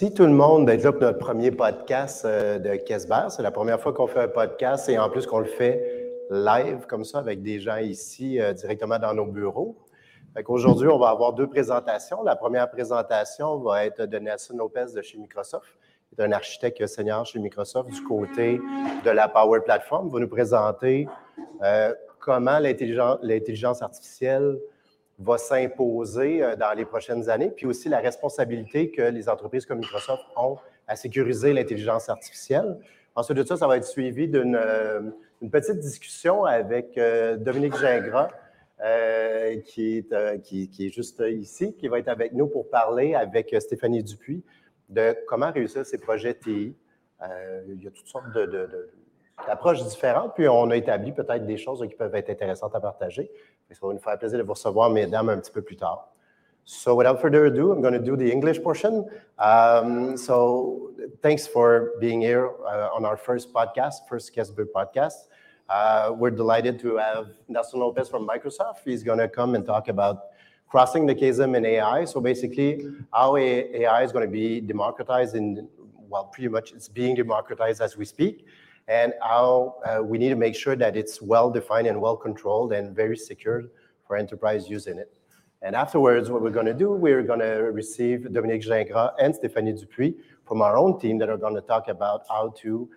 Merci tout le monde d'être là pour notre premier podcast euh, de Kesber. C'est la première fois qu'on fait un podcast et en plus qu'on le fait live comme ça avec des gens ici euh, directement dans nos bureaux. Aujourd'hui, on va avoir deux présentations. La première présentation va être de Nelson Lopez de chez Microsoft, qui est un architecte senior chez Microsoft du côté de la Power Platform. Il va nous présenter euh, comment l'intelligence artificielle va s'imposer euh, dans les prochaines années, puis aussi la responsabilité que les entreprises comme Microsoft ont à sécuriser l'intelligence artificielle. Ensuite de ça, ça va être suivi d'une euh, petite discussion avec euh, Dominique Gingras, qui, est, qui, est juste ici, qui va être avec nous pour parler avec Stéphanie Dupuis de comment réussir ces projets TI. il y a toutes sortes de d'approches différentes, puis on a établi peut-être des choses qui peuvent être intéressantes à partager. Ça va nous faire plaisir de vous recevoir, mesdames, un petit peu plus tard. So without further ado, I'm going to do the English portion. Um, so thanks for being here uh, on our first podcast, first Kezber podcast. Uh, we're delighted to have Nelson Lopez from Microsoft. He's going to come and talk about crossing the chasm in AI. So basically, how AI is going to be democratized in, well, pretty much it's being democratized as we speak and how uh, we need to make sure that it's well-defined and well-controlled and very secure for enterprise using it. And afterwards, what we're going to do, we're going to receive Dominique Gingras and Stéphanie Dupuis from our own team that are going to talk about how to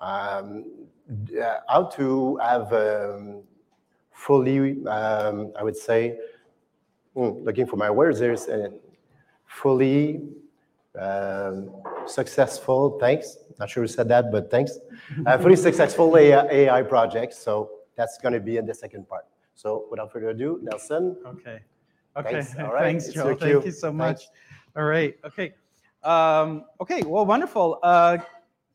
um, uh, how to have um, fully, um, I would say, mm, looking for my words, there's a fully um, successful, thanks, not sure who said that, but thanks. Uh, fully successful AI, AI projects. So that's going to be in the second part. So without further ado, Nelson. Okay. Okay. Thanks, All right. Thanks Joe. Thank you so much. Thanks. All right. Okay. Um, okay. Well, wonderful. Uh,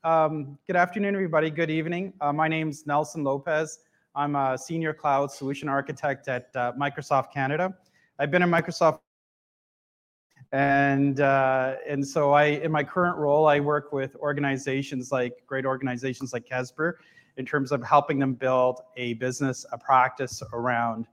um, good afternoon, everybody. Good evening. Uh, my name's Nelson Lopez. I'm a senior cloud solution architect at uh, Microsoft Canada. I've been in Microsoft and uh, and so I, in my current role, I work with organizations like great organizations like Kezber, in terms of helping them build a business, a practice around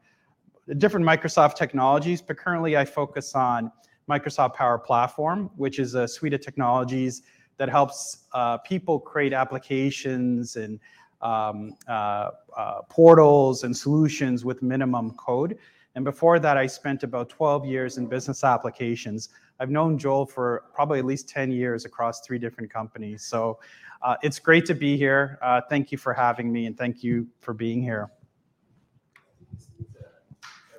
different Microsoft technologies. But currently, I focus on Microsoft Power Platform, which is a suite of technologies that helps uh, people create applications and um, uh, uh, portals and solutions with minimum code. And before that, I spent about 12 years in business applications. I've known Joel for probably at least 10 years across three different companies. So uh, it's great to be here. Uh, thank you for having me, and thank you for being here.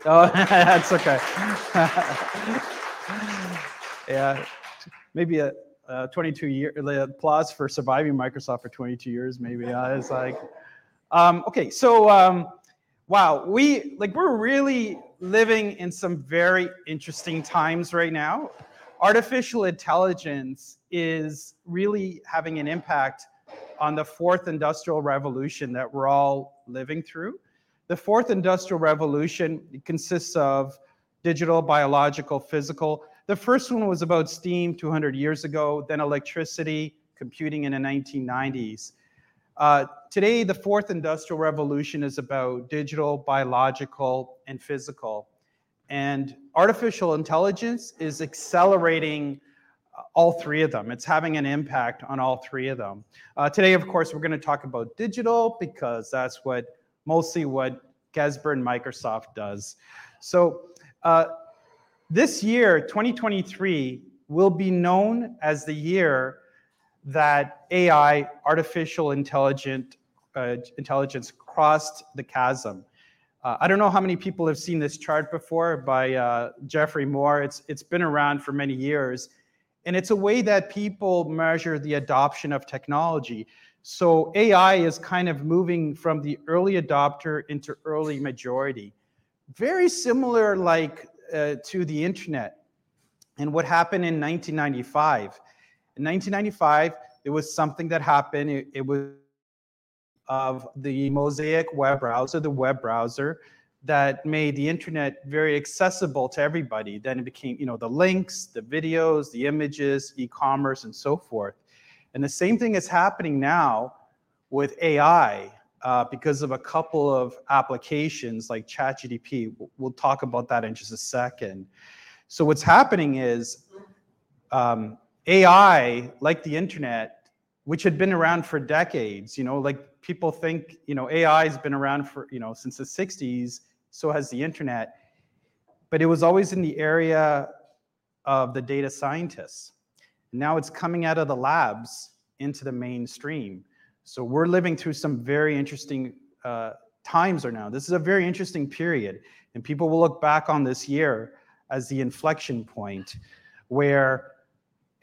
Oh, that's okay. yeah, maybe a, a 22 year applause for surviving Microsoft for 22 years. Maybe uh, it's like, um, okay. So um, wow, we like we're really living in some very interesting times right now. Artificial intelligence is really having an impact on the fourth industrial revolution that we're all living through. The fourth industrial revolution consists of digital, biological, physical. The first one was about steam 200 years ago, then electricity, computing in the 1990s. Uh, today, the fourth industrial revolution is about digital, biological, and physical. And artificial intelligence is accelerating uh, all three of them. It's having an impact on all three of them. Uh, today, of course, we're going to talk about digital because that's what mostly what Kezber and Microsoft does. So uh, this year, 2023, will be known as the year that AI, artificial intelligent, uh, intelligence, crossed the chasm. Uh, I don't know how many people have seen this chart before by uh, Geoffrey Moore. It's, it's been around for many years. And it's a way that people measure the adoption of technology. So AI is kind of moving from the early adopter into early majority. Very similar like uh, to the internet and what happened in 1995. In 1995, there was something that happened. It, it was of the Mosaic web browser, the web browser that made the internet very accessible to everybody. Then it became, you know, the links, the videos, the images, e-commerce, and so forth. And the same thing is happening now with AI uh, because of a couple of applications like ChatGPT. We'll talk about that in just a second. So what's happening is um, AI, like the internet, which had been around for decades, you know, like people think, you know, AI has been around for, you know, since the 60s, so has the internet. But it was always in the area of the data scientists. Now it's coming out of the labs into the mainstream. So we're living through some very interesting uh, times right now. This is a very interesting period, and people will look back on this year as the inflection point where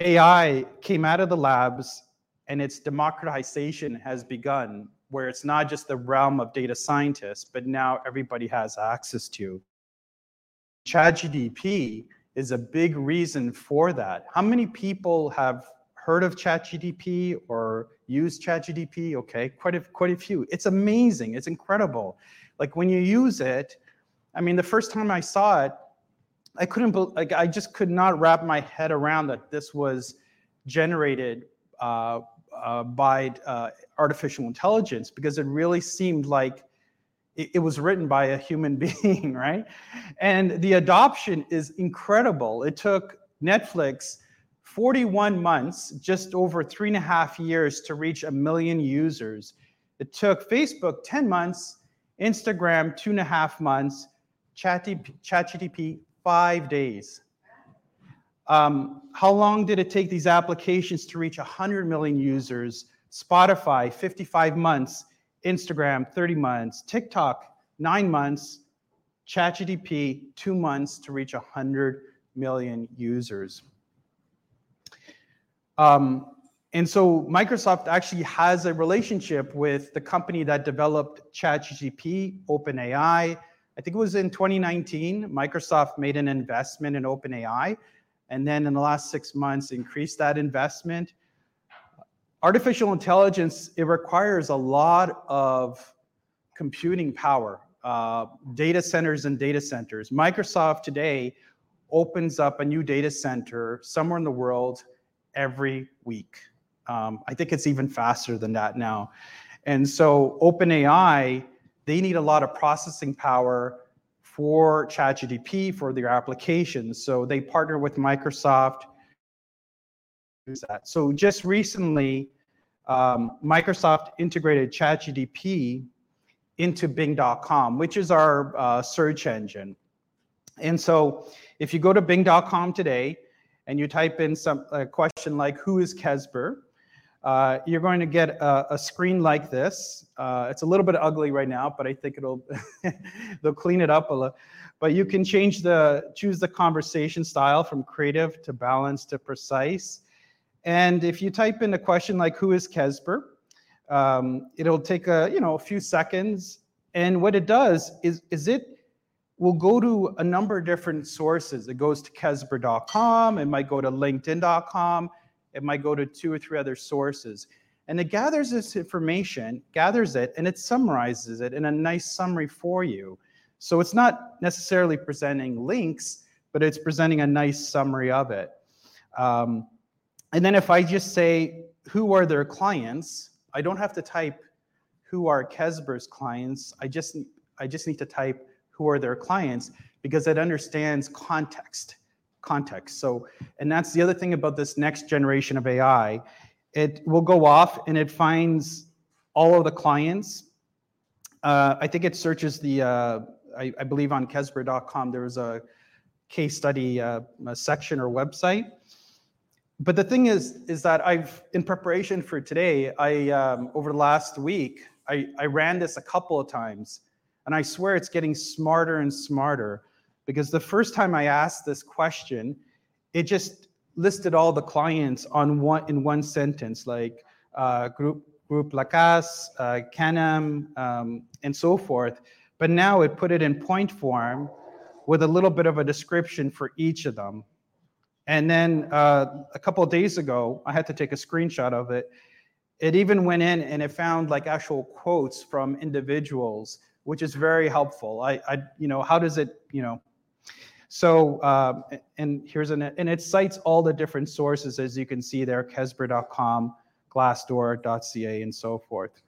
AI came out of the labs and its democratization has begun, where it's not just the realm of data scientists, but now everybody has access to. ChatGPT is a big reason for that. How many people have heard of ChatGPT or used ChatGPT? Okay, quite a, quite a few. It's amazing. It's incredible. Like when you use it, I mean, the first time I saw it, I couldn't, like, I just could not wrap my head around that this was generated uh, uh, by uh, artificial intelligence because it really seemed like it, it, was written by a human being, right? And the adoption is incredible. It took Netflix 41 months, just over three and a half years to reach a million users. It took Facebook 10 months, Instagram two and a half months, ChatGPT five days. Um, how long did it take these applications to reach 100 million users? Spotify, 55 months. Instagram, 30 months. TikTok, nine months. ChatGPT, two months to reach 100 million users. Um, and so Microsoft actually has a relationship with the company that developed ChatGPT, OpenAI. I think it was in 2019, Microsoft made an investment in OpenAI, and then in the last six months increased that investment. Artificial intelligence, it requires a lot of computing power, uh, data centers and data centers. Microsoft today opens up a new data center somewhere in the world every week. Um, I think it's even faster than that now. And so OpenAI, they need a lot of processing power for ChatGPT for their applications. So they partner with Microsoft. So just recently, um, Microsoft integrated ChatGPT into Bing.com, which is our uh, search engine. And so if you go to Bing.com today, and you type in some a question like who is Kezber, uh, you're going to get a, a screen like this. Uh, it's a little bit ugly right now, but I think it'll they'll clean it up a little. But you can change the choose the conversation style from creative to balanced to precise. And if you type in a question like who is Kezber," um, it'll take a you know a few seconds. And what it does is is it will go to a number of different sources. It goes to Kezber.com. it might go to LinkedIn.com, it might go to two or three other sources. And it gathers this information, gathers it, and it summarizes it in a nice summary for you. So it's not necessarily presenting links, but it's presenting a nice summary of it. Um, and then if I just say, who are their clients, I don't have to type who are Kezber's clients. I just, I just need to type who are their clients because it understands context context. So and that's the other thing about this next generation of ai it will go off and it finds all of the clients. Uh, i think it searches the uh, I, I, believe on kezber.com there was a case study uh, a section or website. But the thing is is that i've in preparation for today i um, over the last week I, I ran this a couple of times. And I swear it's getting smarter and smarter because the first time I asked this question, it just listed all the clients on one in one sentence, like uh, group group Lacasse, uh, Canem, um, and so forth. But now it put it in point form with a little bit of a description for each of them. And then uh, a couple days ago, I had to take a screenshot of it. It even went in and it found like actual quotes from individuals which is very helpful. I, I you know, how does it, you know, so, um, and here's an, and it cites all the different sources, as you can see there, kezber.com, glassdoor.ca, and so forth.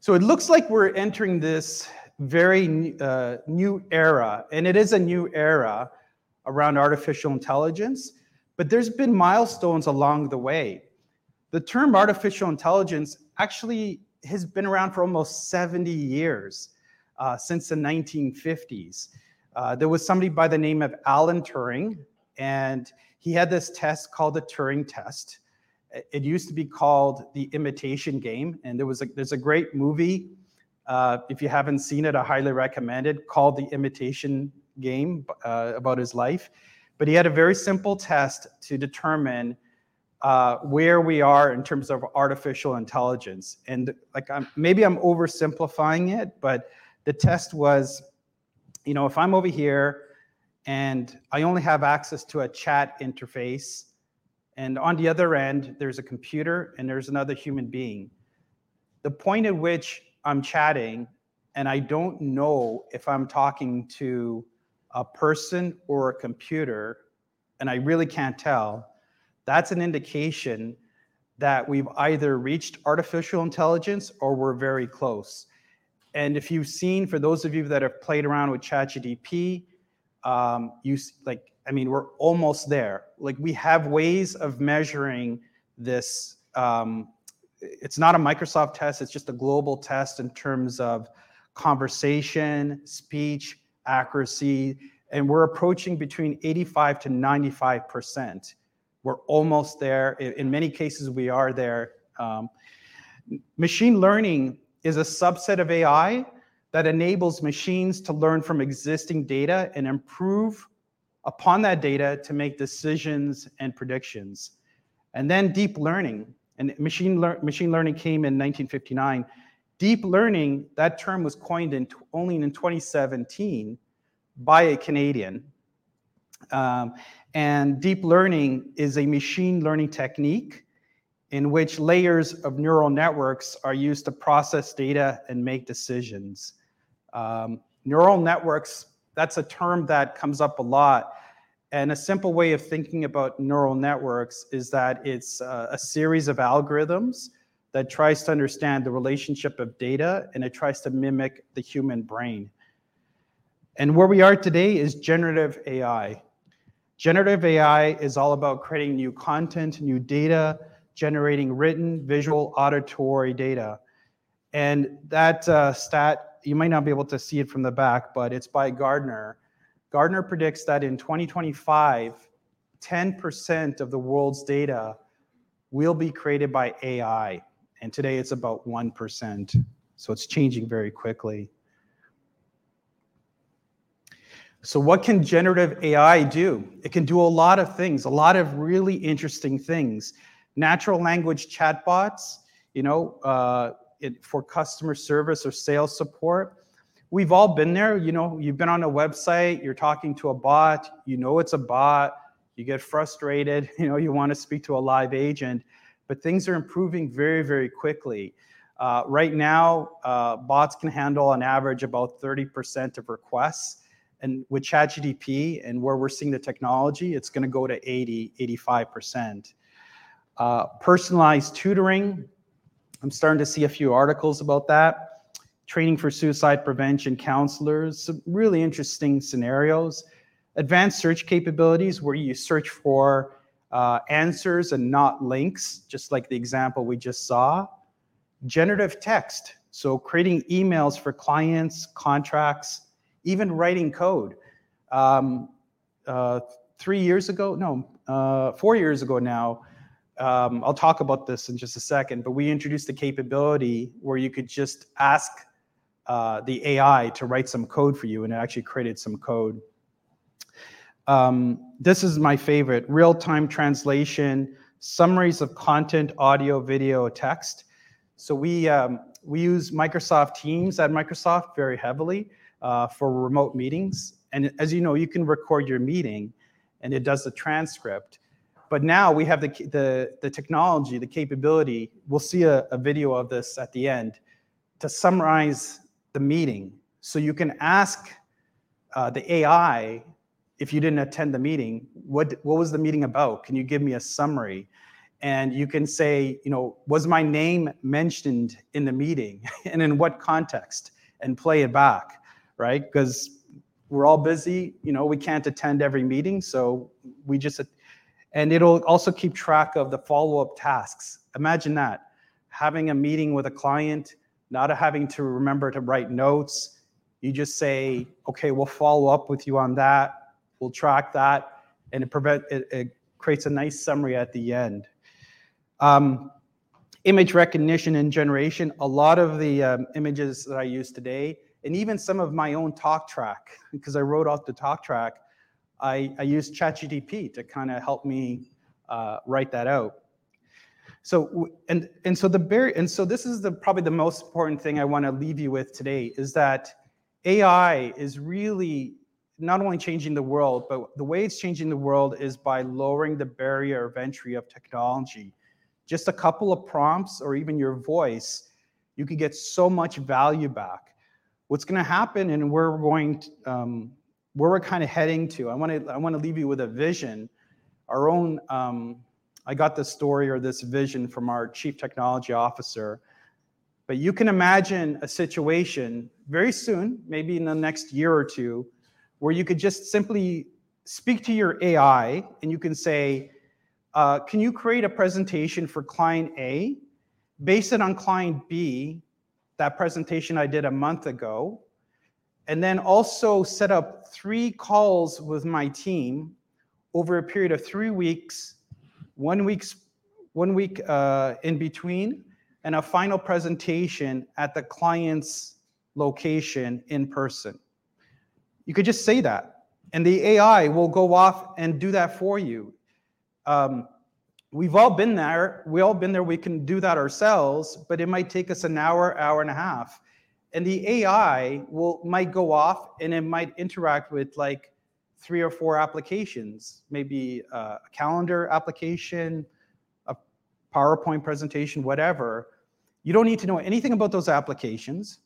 So it looks like we're entering this very uh, new era, and it is a new era around artificial intelligence. but there's been milestones along the way. The term artificial intelligence actually has been around for almost 70 years, uh, since the 1950s. Uh, there was somebody by the name of Alan Turing, and he had this test called the Turing test. It used to be called the Imitation Game, and there was a, there's a great movie. Uh, if you haven't seen it, I highly recommend it. Called the Imitation Game uh, about his life, but he had a very simple test to determine uh, where we are in terms of artificial intelligence. And like, I'm, maybe I'm oversimplifying it, but the test was, you know, if I'm over here and I only have access to a chat interface, and on the other end, there's a computer and there's another human being. The point at which I'm chatting and I don't know if I'm talking to a person or a computer, and I really can't tell, that's an indication that we've either reached artificial intelligence or we're very close. And if you've seen, for those of you that have played around with ChatGPT, um, you like, I mean, we're almost there. Like we have ways of measuring this. Um, it's not a Microsoft test; it's just a global test in terms of conversation, speech, accuracy, and we're approaching between 85 to 95 percent. We're almost there. In many cases, we are there. Um, machine learning is a subset of AI that enables machines to learn from existing data and improve upon that data to make decisions and predictions. And then deep learning, and machine, lear machine learning came in 1959. Deep learning, that term was coined in only in 2017 by a Canadian. Um, and deep learning is a machine learning technique in which layers of neural networks are used to process data and make decisions. Um, neural networks, that's a term that comes up a lot. And a simple way of thinking about neural networks is that it's uh, a series of algorithms that tries to understand the relationship of data and it tries to mimic the human brain. And where we are today is generative AI. Generative AI is all about creating new content, new data, generating written, visual, auditory data. And that uh, stat, you might not be able to see it from the back, but it's by Gartner. Gartner predicts that in 2025, 10% of the world's data will be created by AI. And today it's about 1%. So it's changing very quickly. So, what can generative AI do? It can do a lot of things, a lot of really interesting things natural language chatbots, you know, uh, it, for customer service or sales support. We've all been there. You know, you've been on a website, you're talking to a bot, you know it's a bot, you get frustrated, you know, you want to speak to a live agent, but things are improving very, very quickly. Uh, right now, uh, bots can handle on average about 30% of requests. And with ChatGPT and where we're seeing the technology, it's going to go to 80, 85%. Uh, personalized tutoring, I'm starting to see a few articles about that. Training for suicide prevention counselors, some really interesting scenarios. Advanced search capabilities where you search for uh, answers and not links, just like the example we just saw. Generative text, so creating emails for clients, contracts, even writing code. Um, uh, three years ago, no, uh, four years ago now, um, I'll talk about this in just a second, but we introduced a capability where you could just ask uh, the AI to write some code for you, and it actually created some code. Um, this is my favorite, real-time translation, summaries of content, audio, video, text. So we, um, we use Microsoft Teams at Microsoft very heavily uh, for remote meetings. And as you know, you can record your meeting and it does the transcript. But now we have the, the, the technology, the capability, we'll see a, a video of this at the end, to summarize the meeting. So you can ask uh, the AI, if you didn't attend the meeting, what, what was the meeting about? Can you give me a summary? And you can say, you know, was my name mentioned in the meeting and in what context? And play it back, right? Because we're all busy, you know, we can't attend every meeting. So we just And it'll also keep track of the follow-up tasks. Imagine that, having a meeting with a client, not having to remember to write notes. You just say, okay, we'll follow up with you on that. We'll track that, and it, prevent, it, it creates a nice summary at the end. Um, image recognition and generation, a lot of the um, images that I use today, and even some of my own talk track, because I wrote off the talk track, I, I used ChatGPT to kind of help me uh, write that out. So and and so the bar- and so this is the probably the most important thing I want to leave you with today is that AI is really not only changing the world, but the way it's changing the world is by lowering the barrier of entry of technology. Just a couple of prompts or even your voice, you could get so much value back. What's going to happen and we're going, to, um, where we're kind of heading to. I want to I want to leave you with a vision. Our own. Um, I got this story or this vision from our chief technology officer. But you can imagine a situation very soon, maybe in the next year or two, where you could just simply speak to your AI and you can say, uh, can you create a presentation for client A, base it on client B, that presentation I did a month ago, and then also set up three calls with my team over a period of three weeks, one week's one week uh, in between, and a final presentation at the client's location in person. You could just say that, and the AI will go off and do that for you. Um, we've all been there. We all been there. We can do that ourselves, but it might take us an hour, hour and a half. And the AI will might go off and it might interact with like three or four applications, maybe a calendar application, a PowerPoint presentation, whatever. You don't need to know anything about those applications.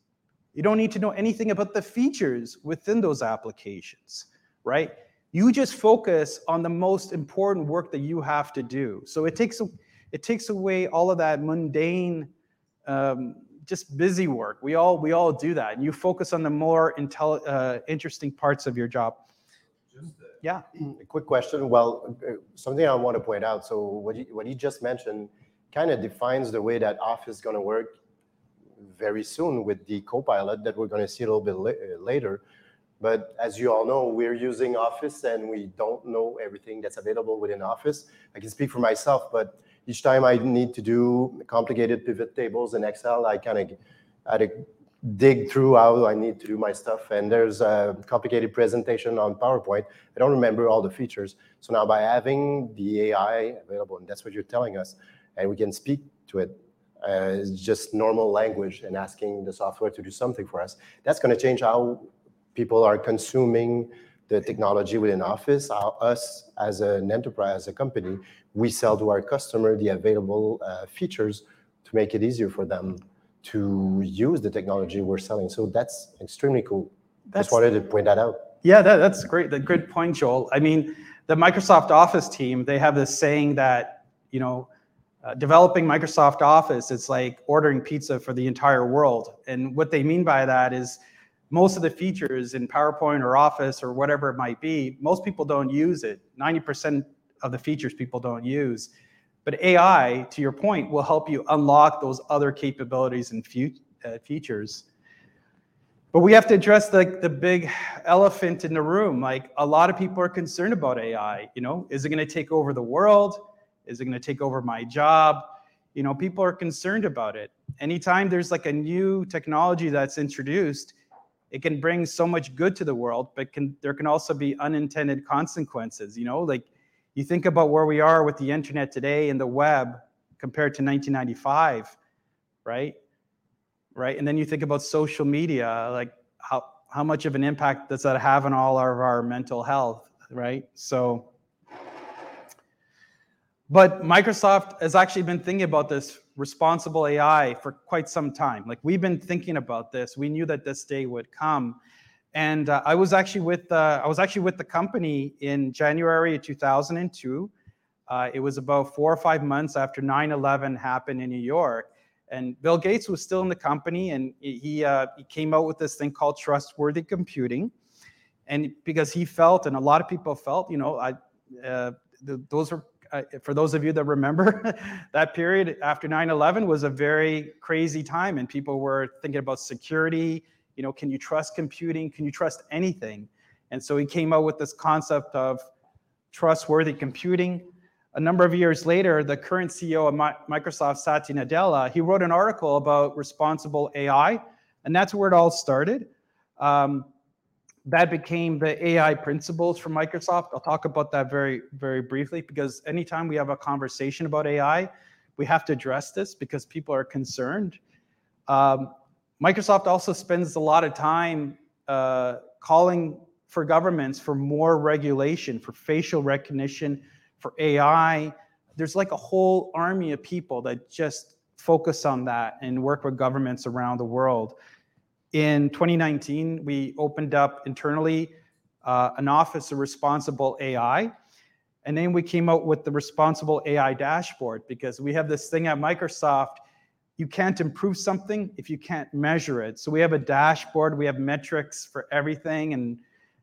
You don't need to know anything about the features within those applications, right? You just focus on the most important work that you have to do. So it takes it takes away all of that mundane, um, just busy work. We all we all do that, and you focus on the more intel, uh, interesting parts of your job. Yeah. A quick question. Well, uh, something I want to point out. So what you, what you just mentioned kind of defines the way that Office is going to work very soon with the Copilot that we're going to see a little bit la- uh, later. But as you all know, we're using Office and we don't know everything that's available within Office. I can speak for myself, but each time I need to do complicated pivot tables in Excel, I kind of had to dig through how I need to do my stuff. And there's a complicated presentation on PowerPoint. I don't remember all the features. So now by having the AI available, and that's what you're telling us, and we can speak to it uh, it's just normal language and asking the software to do something for us. That's going to change how people are consuming the technology within Office. How us as an enterprise, as a company, we sell to our customer the available uh, features to make it easier for them to use the technology we're selling. So that's extremely cool. That's- Just wanted to point that out. Yeah, that, that's great. The good point, Joel. I mean, the Microsoft Office team, they have this saying that, you know, uh, developing Microsoft Office, it's like ordering pizza for the entire world. And what they mean by that is most of the features in PowerPoint or Office or whatever it might be, most people don't use it. 90% of the features people don't use. But AI, to your point, will help you unlock those other capabilities and uh, features. But we have to address the, the big elephant in the room. Like a lot of people are concerned about AI. You know, is it going to take over the world? Is it going to take over my job? You know, people are concerned about it. Anytime there's like a new technology that's introduced, it can bring so much good to the world, but can there can also be unintended consequences. You know, like you think about where we are with the internet today and the web compared to 1995, right? Right, and then you think about social media, like how how much of an impact does that have on all of our mental health, right? So, but Microsoft has actually been thinking about this responsible AI for quite some time. Like we've been thinking about this. We knew that this day would come. And uh, I was actually with uh, I was actually with the company in January of 2002. Uh, it was about four or five months after 9/11 happened in New York, and Bill Gates was still in the company, and he uh, he came out with this thing called trustworthy computing, and because he felt, and a lot of people felt, you know, I, uh, those are For those of you that remember, that period after 9/11 was a very crazy time, and people were thinking about security. You know, can you trust computing? Can you trust anything? And so he came out with this concept of trustworthy computing. A number of years later, the current CEO of Microsoft, Satya Nadella, he wrote an article about responsible AI, and that's where it all started. Um, that became the AI principles for Microsoft. I'll talk about that very, very briefly because anytime we have a conversation about AI, we have to address this because people are concerned. Um, Microsoft also spends a lot of time uh, calling for governments for more regulation, for facial recognition, for AI. There's like a whole army of people that just focus on that and work with governments around the world. In 2019, we opened up internally uh, an office of responsible AI. And then we came out with the responsible AI dashboard because we have this thing at Microsoft. You can't improve something if you can't measure it. So we have a dashboard, we have metrics for everything. And,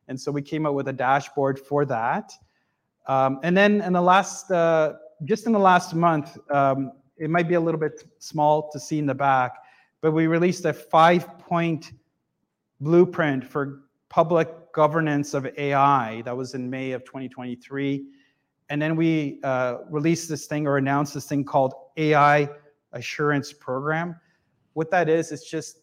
and so we came out with a dashboard for that. Um, and then in the last, uh, just in the last month, um, it might be a little bit small to see in the back, but we released a five point blueprint for public governance of AI. That was in May of 2023. And then we uh, released this thing or announced this thing called AI Assurance Program. What that is, it's just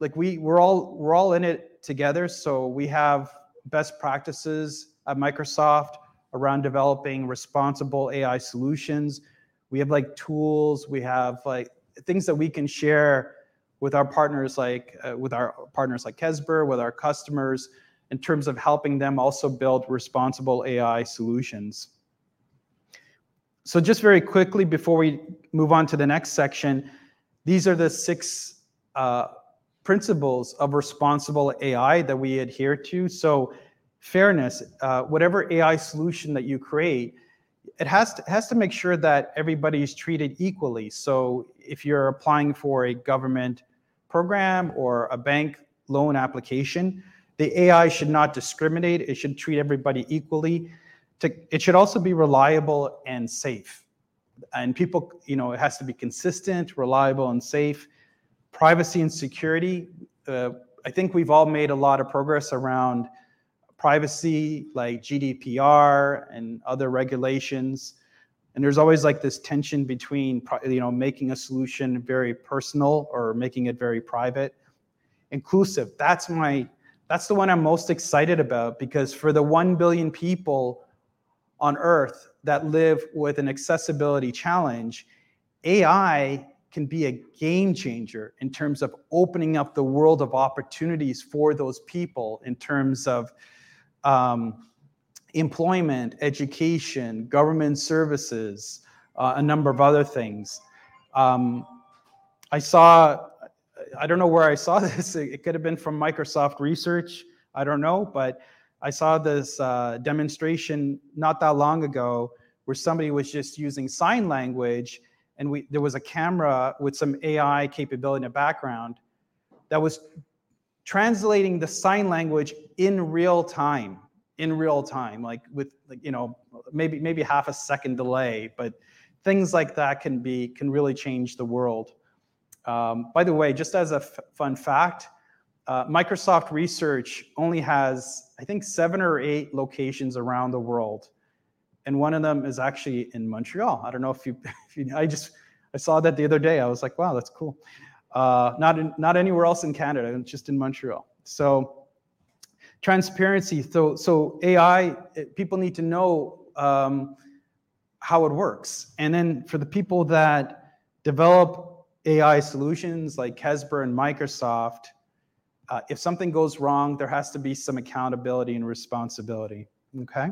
like we we're all we're all in it together. So we have best practices at Microsoft around developing responsible AI solutions. We have like tools, we have like things that we can share with our partners like uh, with our partners like Kezber, with our customers in terms of helping them also build responsible AI solutions. So just very quickly before we move on to the next section, these are the six uh, principles of responsible AI that we adhere to. So fairness, uh, whatever AI solution that you create, it has to, has to make sure that everybody is treated equally. So if you're applying for a government program or a bank loan application, the AI should not discriminate. It should treat everybody equally. It should also be reliable and safe. And people, you know, it has to be consistent, reliable, and safe. Privacy and security. Uh, I think we've all made a lot of progress around privacy, like GDPR and other regulations. And there's always like this tension between, you know, making a solution very personal or making it very private. Inclusive, that's my, that's the one I'm most excited about because for the 1 billion people on earth that live with an accessibility challenge, AI can be a game changer in terms of opening up the world of opportunities for those people in terms of um, employment, education, government services, uh, a number of other things. Um, I saw, I don't know where I saw this. It, could have been from Microsoft Research. I don't know, but I saw this uh, demonstration not that long ago where somebody was just using sign language and we, there was a camera with some AI capability in the background that was translating the sign language in real time in real time like with like you know maybe maybe half a second delay but things like that can be can really change the world. Um, by the way just as a f- fun fact uh, microsoft research only has i think seven or eight locations around the world and one of them is actually in montreal. I don't know if you, if you i just i saw that the other day. I was like wow that's cool uh, not in, not anywhere else in Canada, just in Montreal. So transparency. So so AI, people need to know um, how it works, and then for the people that develop AI solutions like Kezber and Microsoft, uh, if something goes wrong, there has to be some accountability and responsibility. Okay.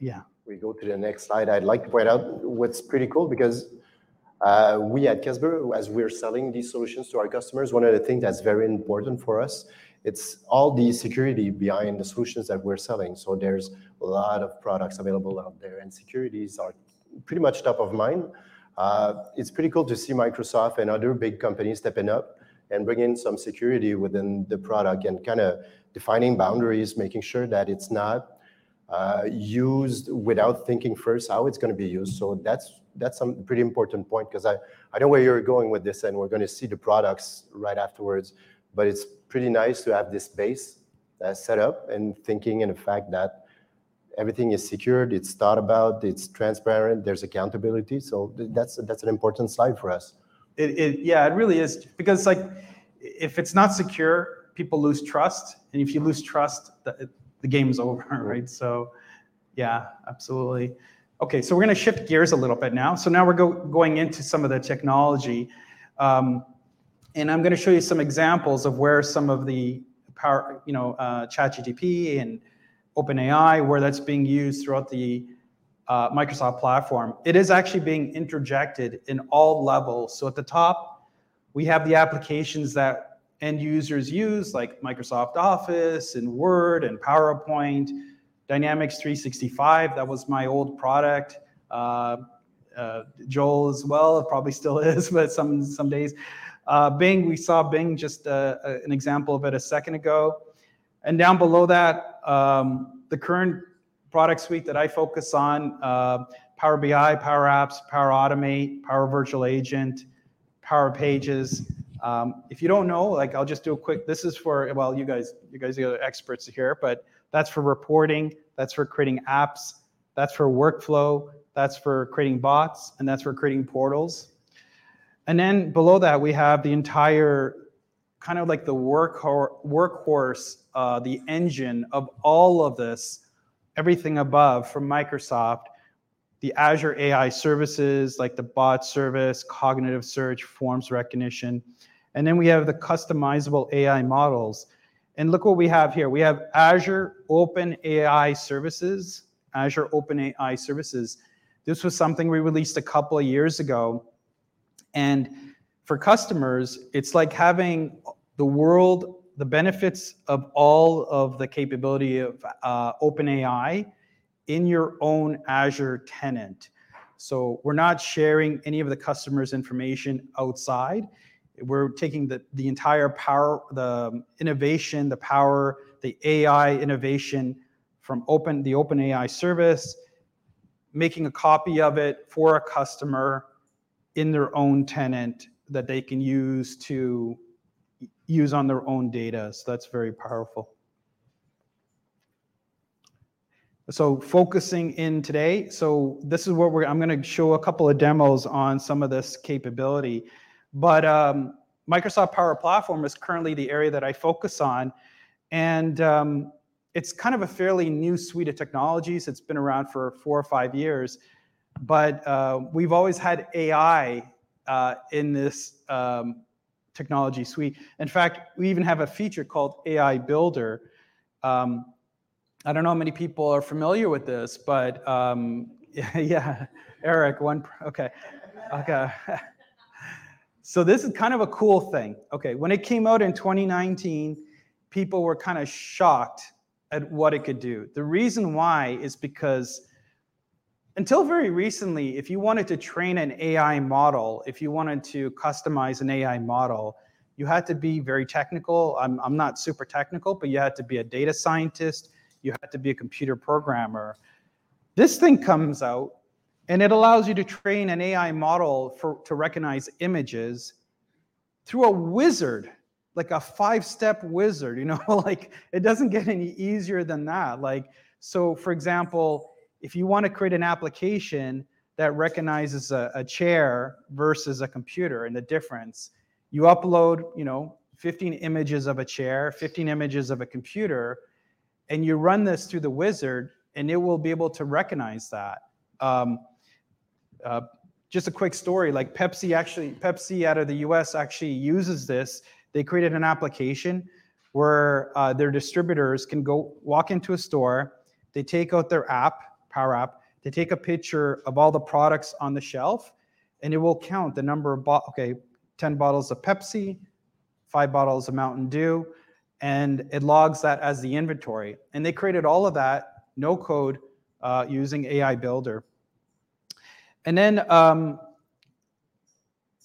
yeah. We go to the next slide. I'd like to point out what's pretty cool because we at Kezber, as we're selling these solutions to our customers, one of the things that's very important for us, it's all the security behind the solutions that we're selling. So there's a lot of products available out there, and securities are pretty much top of mind. Uh, it's pretty cool to see Microsoft and other big companies stepping up and bringing some security within the product and kind of defining boundaries, making sure that it's not uh, used without thinking first how it's going to be used. So that's that's a pretty important point because I, I know where you're going with this and we're going to see the products right afterwards. But it's pretty nice to have this base uh, set up and thinking in the fact that everything is secured, it's thought about, it's transparent, there's accountability. So that's that's an important slide for us. It, it yeah, it really is because like if it's not secure, people lose trust, and if you lose trust, the, the game's over, right? So yeah, absolutely. Okay, so we're going to shift gears a little bit now. So now we're go, going into some of the technology. Um, and I'm going to show you some examples of where some of the power, you know, uh, ChatGPT and OpenAI, where that's being used throughout the uh, Microsoft platform. It is actually being interjected in all levels. So at the top, we have the applications that end users use, like Microsoft Office and Word and PowerPoint, Dynamics 365. That was my old product. Uh, uh, Joel as well, it probably still is, but some some days. Uh, Bing, we saw Bing just uh, an example of it a second ago. And down below that, um, the current product suite that I focus on, uh, Power BI, Power Apps, Power Automate, Power Virtual Agent, Power Pages. Um, if you don't know, like I'll just do a quick, this is for, well, you guys, you guys are experts here, but that's for reporting, that's for creating apps, that's for workflow, that's for creating bots, and that's for creating portals. And then below that, we have the entire kind of like the workhorse, uh, the engine of all of this, everything above from Microsoft, the Azure AI services like the bot service, cognitive search, forms recognition. And then we have the customizable AI models. And look what we have here. We have Azure Open AI Services, Azure Open AI Services. This was something we released a couple of years ago. And for customers, it's like having the world, the benefits of all of the capability of uh, OpenAI in your own Azure tenant. So we're not sharing any of the customer's information outside. We're taking the, the entire power, the um, innovation, the power, the AI innovation from open the OpenAI service, making a copy of it for a customer in their own tenant that they can use to use on their own data. So that's very powerful. So focusing in today, so this is what we're, I'm gonna show a couple of demos on some of this capability. But um, Microsoft Power Platform is currently the area that I focus on. And um, it's kind of a fairly new suite of technologies. It's been around for four or five years. But uh, we've always had AI uh, in this um, technology suite. In fact, we even have a feature called AI Builder. Um, I don't know how many people are familiar with this, but um, yeah, Eric, one, okay, okay. so this is kind of a cool thing. Okay, when it came out in 2019, people were kind of shocked at what it could do. The reason why is because until very recently, if you wanted to train an AI model, if you wanted to customize an AI model, you had to be very technical. I'm, I'm not super technical, but you had to be a data scientist, you had to be a computer programmer. This thing comes out and it allows you to train an AI model for, to recognize images through a wizard, like a five step wizard, you know, like it doesn't get any easier than that. Like, so for example, if you want to create an application that recognizes a, a, chair versus a computer and the difference, you upload, you know, 15 images of a chair, 15 images of a computer, and you run this through the wizard, and it will be able to recognize that. Um, uh, just a quick story, like Pepsi actually, Pepsi out of the US actually uses this. They created an application where uh, their distributors can go walk into a store, they take out their app, Power App, they take a picture of all the products on the shelf, and it will count the number of, bo- okay, 10 bottles of Pepsi, five bottles of Mountain Dew, and it logs that as the inventory. And they created all of that, no code, uh, using AI Builder. And then um,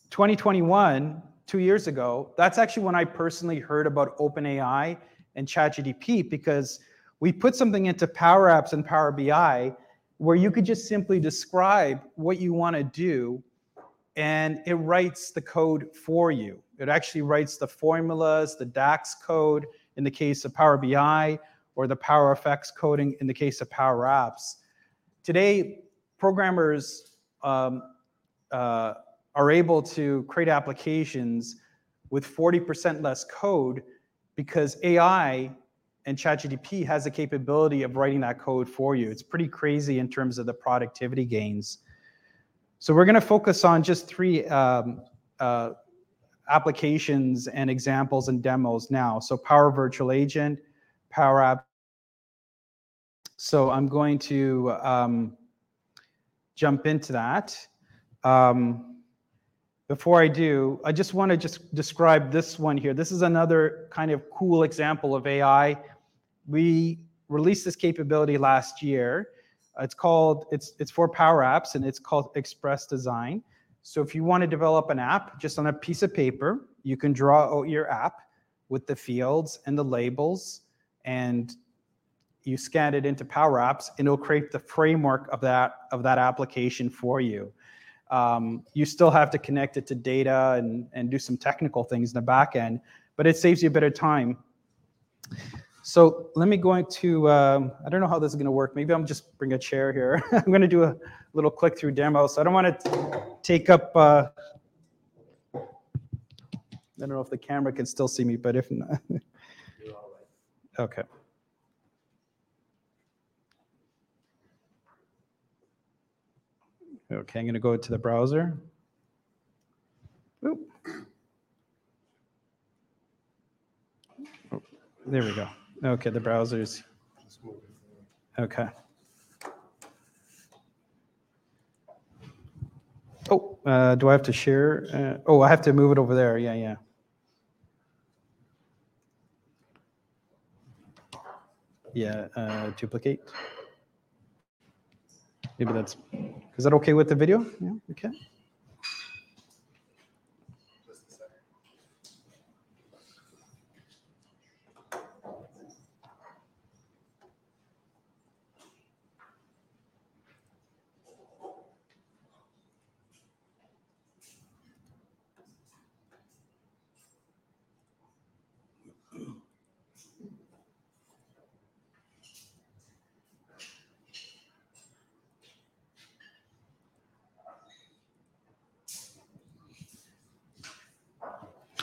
2021, two years ago, that's actually when I personally heard about OpenAI and ChatGPT because We put something into Power Apps and Power BI where you could just simply describe what you want to do and it writes the code for you. It actually writes the formulas, the DAX code in the case of Power BI, or the Power Fx coding in the case of Power Apps. Today, programmers um, uh, are able to create applications with 40% less code because AI and ChatGPT has the capability of writing that code for you. It's pretty crazy in terms of the productivity gains. So we're going to focus on just three um, uh, applications and examples and demos now. So Power Virtual Agent, Power App. So I'm going to um, jump into that. Um, before I do, I just want to just describe this one here. This is another kind of cool example of AI we released this capability last year. It's called, it's, it's for Power Apps and it's called Express Design. So if you want to develop an app just on a piece of paper, you can draw out your app with the fields and the labels and you scan it into Power Apps and it'll create the framework of that, of that application for you. Um, you still have to connect it to data and, and do some technical things in the back end, but it saves you a bit of time. So let me go into, um, I don't know how this is going to work. Maybe I'm just bring a chair here. I'm going to do a little click through demo. So I don't want to take up, uh, I don't know if the camera can still see me, but if not. okay. Okay, I'm going to go to the browser. Oop. Oh, there we go. Okay, the browsers. Okay. Oh, uh, do I have to share? Uh, oh, I have to move it over there. Yeah, yeah. Yeah, uh, duplicate. Maybe that's, is that okay with the video? Yeah, okay.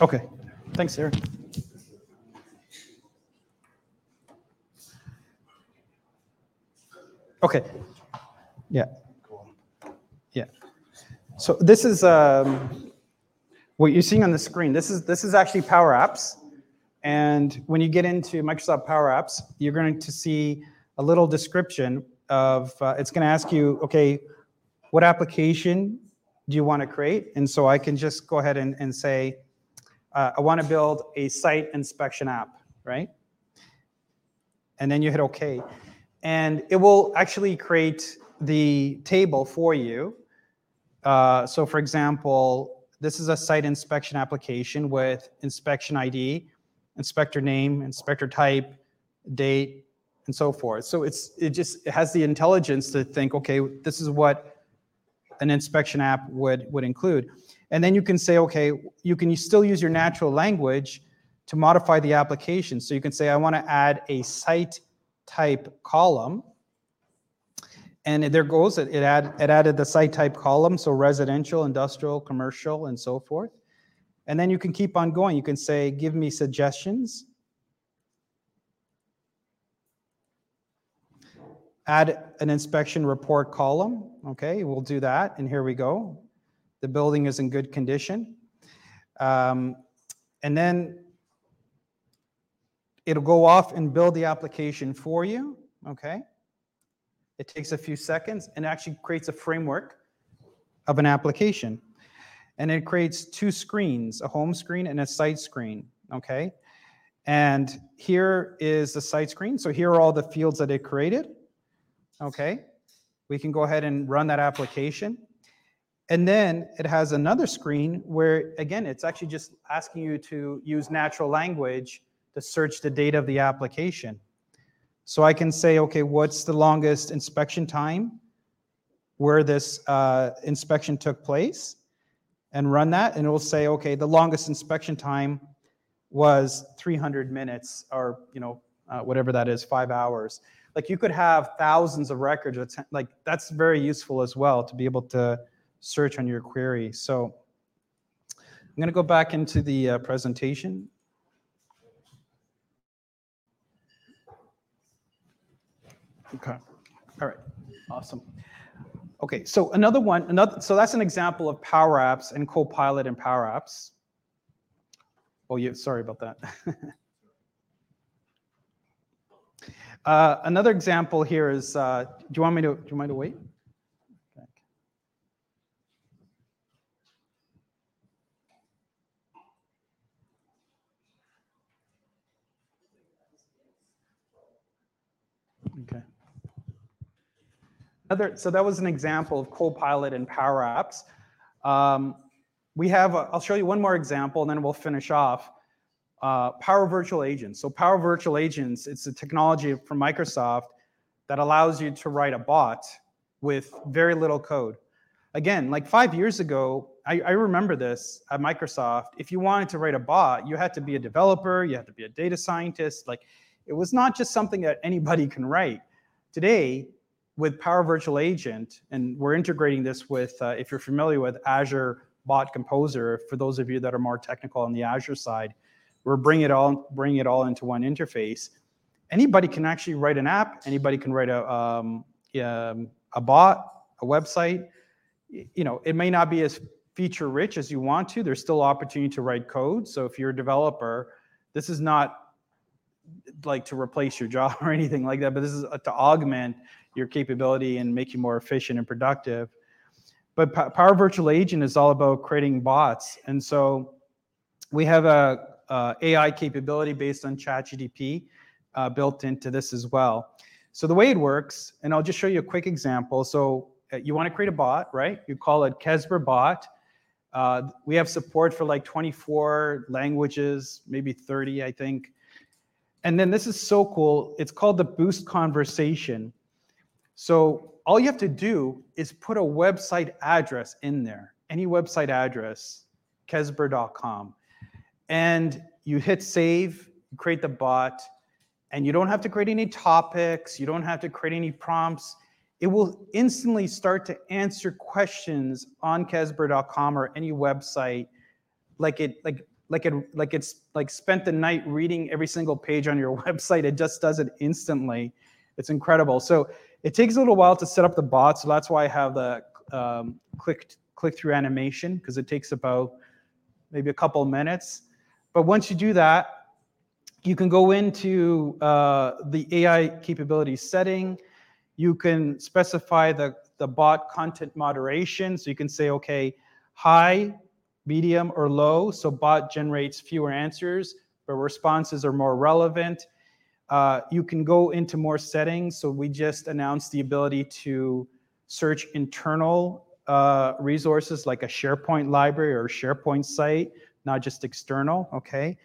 Okay. Thanks, Eric. Okay. Yeah. Yeah. So this is um, what you're seeing on the screen. This is this is actually Power Apps, and when you get into Microsoft Power Apps, you're going to see a little description of. Uh, it's going to ask you, okay, what application do you want to create? And so I can just go ahead and, and say, uh, I want to build a site inspection app, right? And then you hit OK. And it will actually create the table for you. Uh, so for example, this is a site inspection application with inspection ID, inspector name, inspector type, date, and so forth. So it's it just it has the intelligence to think, okay, this is what an inspection app would would include. And then you can say, okay, you can still use your natural language to modify the application. So you can say, I want to add a site type column. And there goes, it, it, add, it added the site type column, so residential, industrial, commercial, and so forth. And then you can keep on going. You can say, give me suggestions. Add an inspection report column. Okay, we'll do that. And here we go. The building is in good condition. Um, and then it'll go off and build the application for you, okay? It takes a few seconds and actually creates a framework of an application. And it creates two screens, a home screen and a site screen, okay? And here is the site screen. So here are all the fields that it created, okay? We can go ahead and run that application. And then it has another screen where, again, it's actually just asking you to use natural language to search the data of the application. So I can say, okay, what's the longest inspection time where this uh, inspection took place and run that. And it will say, okay, the longest inspection time was 300 minutes or, you know, uh, whatever that is, five hours. Like you could have thousands of records. Like that's very useful as well to be able to search on your query. So I'm going to go back into the uh, presentation. Okay. All right. Awesome. Okay. So another one, another. So that's an example of Power Apps and Copilot and Power Apps. Oh, yeah. Sorry about that. uh, another example here is. Uh, do you want me to? Do you mind to wait? Okay. Another, so that was an example of Copilot and Power Apps. Um, we have, i will show you one more example and then we'll finish off. Uh, Power Virtual Agents. So Power Virtual Agents, it's a technology from Microsoft that allows you to write a bot with very little code. Again, like five years ago, I, I remember this at Microsoft. If you wanted to write a bot, you had to be a developer, you had to be a data scientist. Like it was not just something that anybody can write. Today, with Power Virtual Agent, and we're integrating this with, uh, if you're familiar with Azure Bot Composer, for those of you that are more technical on the Azure side, we're bringing it all, bringing it all into one interface. Anybody can actually write an app. Anybody can write a, um, um, a bot, a website. You know, it may not be as feature rich as you want to. There's still opportunity to write code. So if you're a developer, this is not like to replace your job or anything like that, but this is to augment your capability and make you more efficient and productive. But Power Virtual Agent is all about creating bots, and so we have a, a AI capability based on ChatGPT uh, built into this as well. So the way it works, and I'll just show you a quick example. So uh, you want to create a bot, right? You call it Kezber Bot. Uh, we have support for like 24 languages, maybe 30, I think. And then this is so cool. It's called the Boost Conversation. So all you have to do is put a website address in there, any website address, kezber.com. And you hit save, you create the bot, and you don't have to create any topics, you don't have to create any prompts. It will instantly start to answer questions on kezber.com or any website like it like like it like it's like spent the night reading every single page on your website. It just does it instantly. It's incredible. So it takes a little while to set up the bot. So that's why I have the um, click click through animation because it takes about maybe a couple minutes. But once you do that, you can go into uh, the AI capability setting. You can specify the, the bot content moderation. So you can say, okay, high, medium, or low. So bot generates fewer answers, but responses are more relevant. Uh, you can go into more settings. So we just announced the ability to search internal uh, resources like a SharePoint library or SharePoint site, not just external, okay?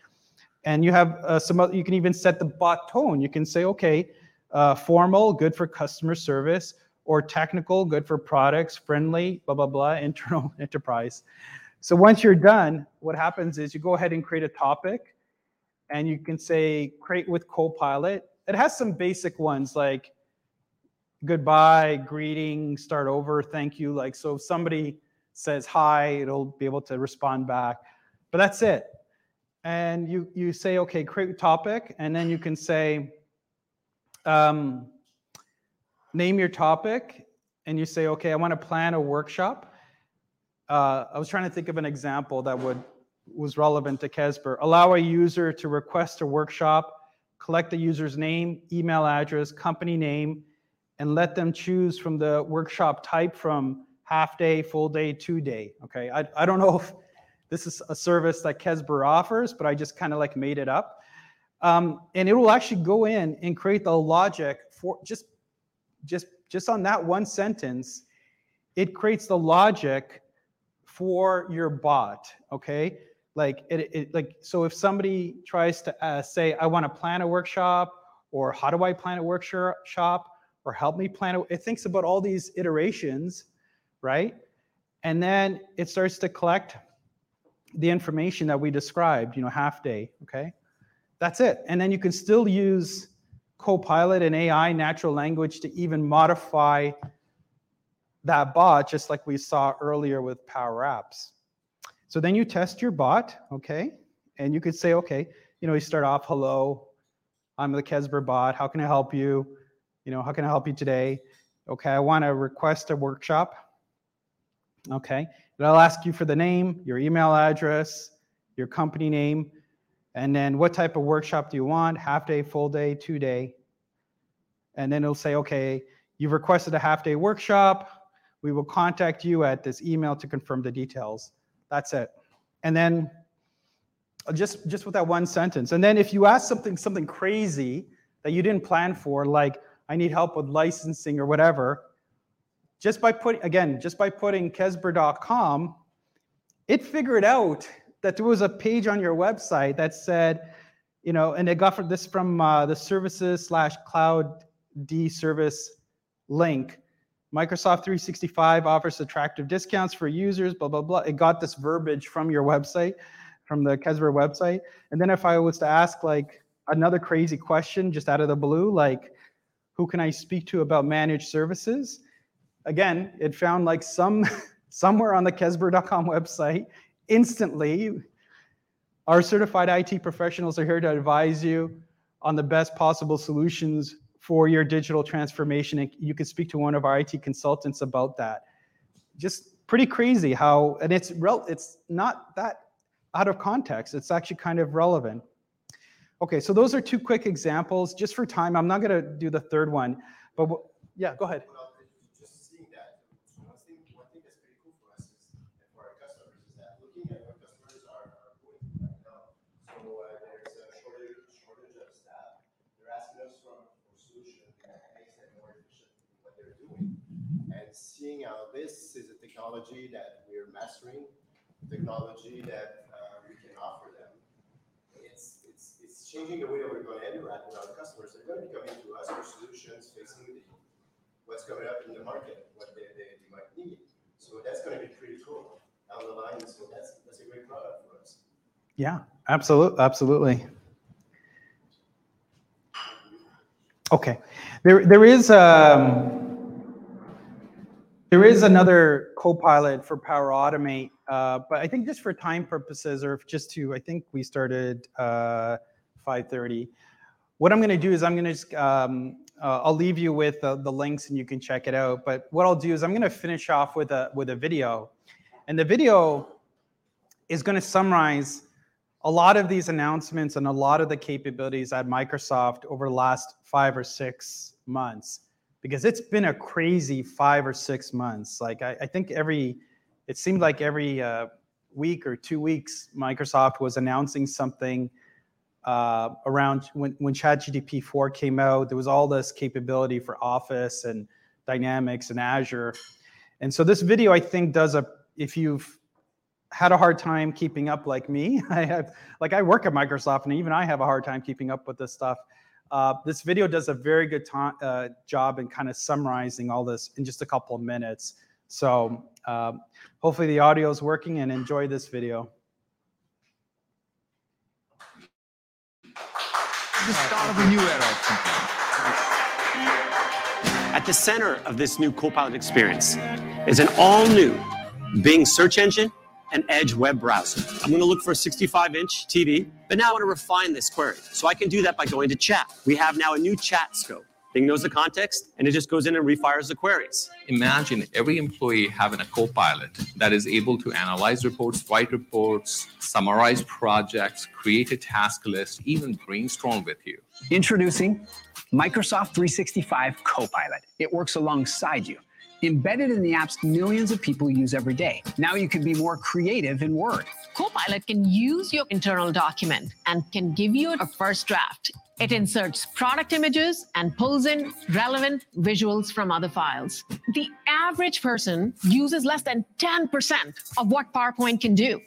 And you have uh, some other, you can even set the bot tone. You can say, okay, uh, formal, good for customer service, or technical, good for products, friendly, blah, blah, blah, internal enterprise. So once you're done, what happens is you go ahead and create a topic and you can say create with Copilot. It has some basic ones like goodbye, greeting, start over, thank you. Like, so if somebody says hi, it'll be able to respond back. But that's it. And you, you say, okay, create topic, and then you can say, um, name your topic, and you say, okay, I want to plan a workshop uh, I was trying to think of an example that would was relevant to Kezber. Allow a user to request a workshop, collect the user's name, email address, company name, and let them choose from the workshop type from half day, full day, two day. Okay, I, I don't know if this is a service that Kezber offers, but I just kind of like made it up. Um, and it will actually go in and create the logic for just just just on that one sentence. It creates the logic for your bot, okay? Like it, it like so if somebody tries to uh, say I want to plan a workshop or how do I plan a workshop, or help me plan it. It thinks about all these iterations, right? And then it starts to collect the information that we described, you know, half day, okay? That's it. And then you can still use Copilot and AI, natural language, to even modify that bot, just like we saw earlier with Power Apps. So then you test your bot, okay? And you could say, okay, you know, you start off, hello, I'm the Kezber bot. How can I help you? You know, how can I help you today? Okay, I want to request a workshop. Okay, and I'll ask you for the name, your email address, your company name, and then what type of workshop do you want? Half day, full day, two day. And then it'll say, okay, you've requested a half day workshop. We will contact you at this email to confirm the details. That's it. And then just just with that one sentence. And then if you ask something something crazy that you didn't plan for, like I need help with licensing or whatever, just by putting again, just by putting kezber.com, it figured out that there was a page on your website that said, you know, and it got this from uh, the services slash cloud D service link. Microsoft 365 offers attractive discounts for users, blah, blah, blah. It got this verbiage from your website, from the Kezber website. And then if I was to ask like another crazy question just out of the blue, like, who can I speak to about managed services? Again, it found like some somewhere on the Kezber.com website instantly. Our certified IT professionals are here to advise you on the best possible solutions for your digital transformation. And you can speak to one of our IT consultants about that. Just pretty crazy how, and it's real, it's not that out of context. It's actually kind of relevant. Okay, so those are two quick examples. Just for time, I'm not going to do the third one, but yeah, go ahead. seeing how this is a technology that we're mastering, technology that uh, we can offer them. It's, it's, it's changing the way that we're going to interact with our customers. They're going to be coming to us for solutions facing the, what's coming up in the market, what they, they, they might need. So that's going to be pretty cool down the line. So that's, that's a great product for us. Yeah, absolutely. Absolutely. Okay. There, there is, um, there is another Copilot for Power Automate, uh, but I think just for time purposes, or just to, I think we started uh, 5:30. What I'm going to do is I'm going to um, uh, I'll leave you with the, the links and you can check it out. But what I'll do is I'm going to finish off with a with a video, and the video is going to summarize a lot of these announcements and a lot of the capabilities at Microsoft over the last five or six months because it's been a crazy five or six months. Like I, I think every, it seemed like every uh, week or two weeks, Microsoft was announcing something uh, around when when ChatGPT 4 came out. There was all this capability for Office and Dynamics and Azure, and so this video I think does a if you've had a hard time keeping up like me, I have like I work at Microsoft and even I have a hard time keeping up with this stuff. Uh, this video does a very good uh, job in kind of summarizing all this in just a couple of minutes. So um, hopefully the audio is working and enjoy this video. The start of a new era At the center of this new Copilot experience is an all-new Bing search engine and Edge web browser. I'm going to look for a 65 inch TV, but now I want to refine this query. So I can do that by going to chat. We have now a new chat scope. Bing knows the context and it just goes in and refires the queries. Imagine every employee having a co pilot that is able to analyze reports, write reports, summarize projects, create a task list, even brainstorm with you. Introducing Microsoft 365 Copilot. It works alongside you embedded in the apps millions of people use every day. Now you can be more creative in Word. Copilot can use your internal document and can give you a first draft. It inserts product images and pulls in relevant visuals from other files. The average person uses less than 10% of what PowerPoint can do.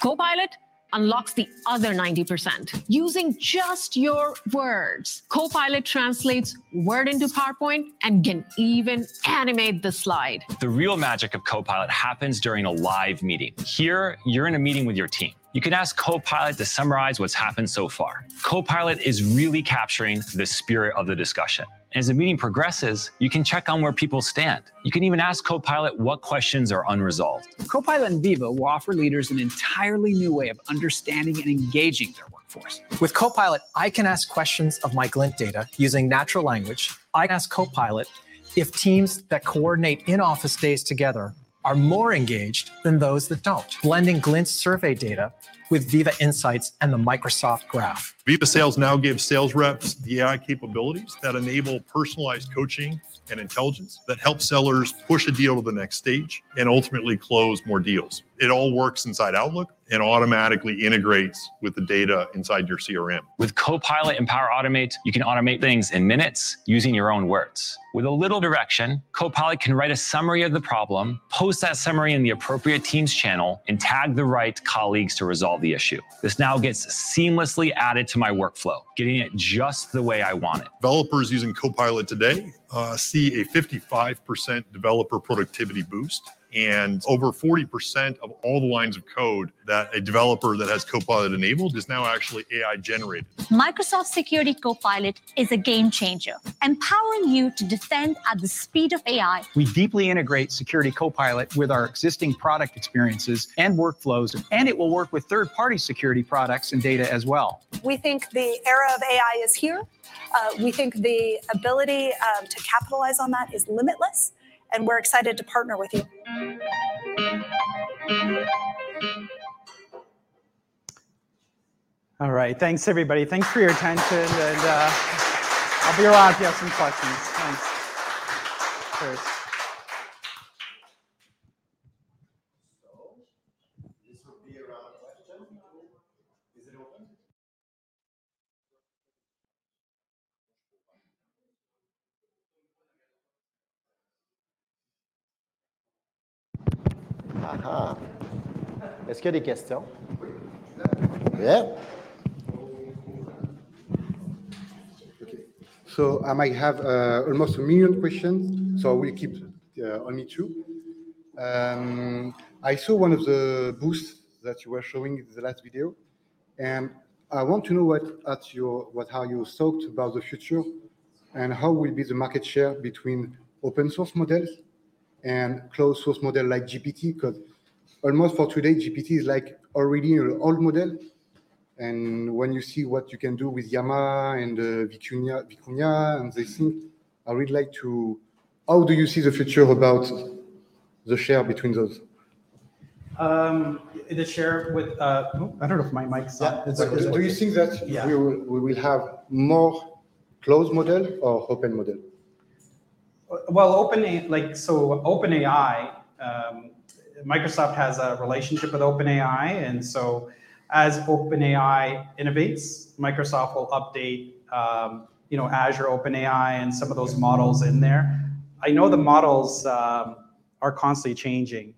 Copilot unlocks the other 90% using just your words. Copilot translates Word into PowerPoint and can even animate the slide. The real magic of Copilot happens during a live meeting. Here, you're in a meeting with your team. You can ask Copilot to summarize what's happened so far. Copilot is really capturing the spirit of the discussion. As the meeting progresses, you can check on where people stand. You can even ask Copilot what questions are unresolved. Copilot and Viva will offer leaders an entirely new way of understanding and engaging their workforce. With Copilot, I can ask questions of my Glint data using natural language. I can ask Copilot if teams that coordinate in office days together are more engaged than those that don't, blending Glint's survey data with Viva Insights and the Microsoft Graph. Viva Sales now gives sales reps the AI capabilities that enable personalized coaching and intelligence that help sellers push a deal to the next stage and ultimately close more deals. It all works inside Outlook and automatically integrates with the data inside your CRM. With Copilot and Power Automate, you can automate things in minutes using your own words. With a little direction, Copilot can write a summary of the problem, post that summary in the appropriate Teams channel, and tag the right colleagues to resolve the issue. This now gets seamlessly added to my workflow, getting it just the way I want it. Developers using Copilot today uh, see a 55% developer productivity boost and over 40% of all the lines of code that a developer that has Copilot enabled is now actually AI generated. Microsoft Security Copilot is a game changer, empowering you to defend at the speed of AI. We deeply integrate Security Copilot with our existing product experiences and workflows, and it will work with third party security products and data as well. We think the era of AI is here. Uh, we think the ability um, to capitalize on that is limitless and we're excited to partner with you. All right. Thanks, everybody. Thanks for your attention. And uh, I'll be around if you have some questions. Thanks. Cheers. Ah. Est-ce qu'il y a des questions? Yeah. Okay. So I might have uh, almost a million questions, so I will keep uh, only two. Um, I saw one of the booths that you were showing in the last video, and I want to know what at your what are you thoughts about the future, and how will be the market share between open source models and closed source model like GPT, because almost for today, GPT is like already an old model. And when you see what you can do with Llama and uh, Vicuña, Vicuña and this thing, I would like to, how do you see the future about the share between those? Um, the share with, uh, oh, I don't know if my mic's on. Yeah. Do, do you think that yeah. we, will, we will have more closed model or open model? Well, open like so OpenAI, um, Microsoft has a relationship with OpenAI, and so as OpenAI innovates, Microsoft will update, um, you know, Azure OpenAI and some of those models in there. I know the models um, are constantly changing.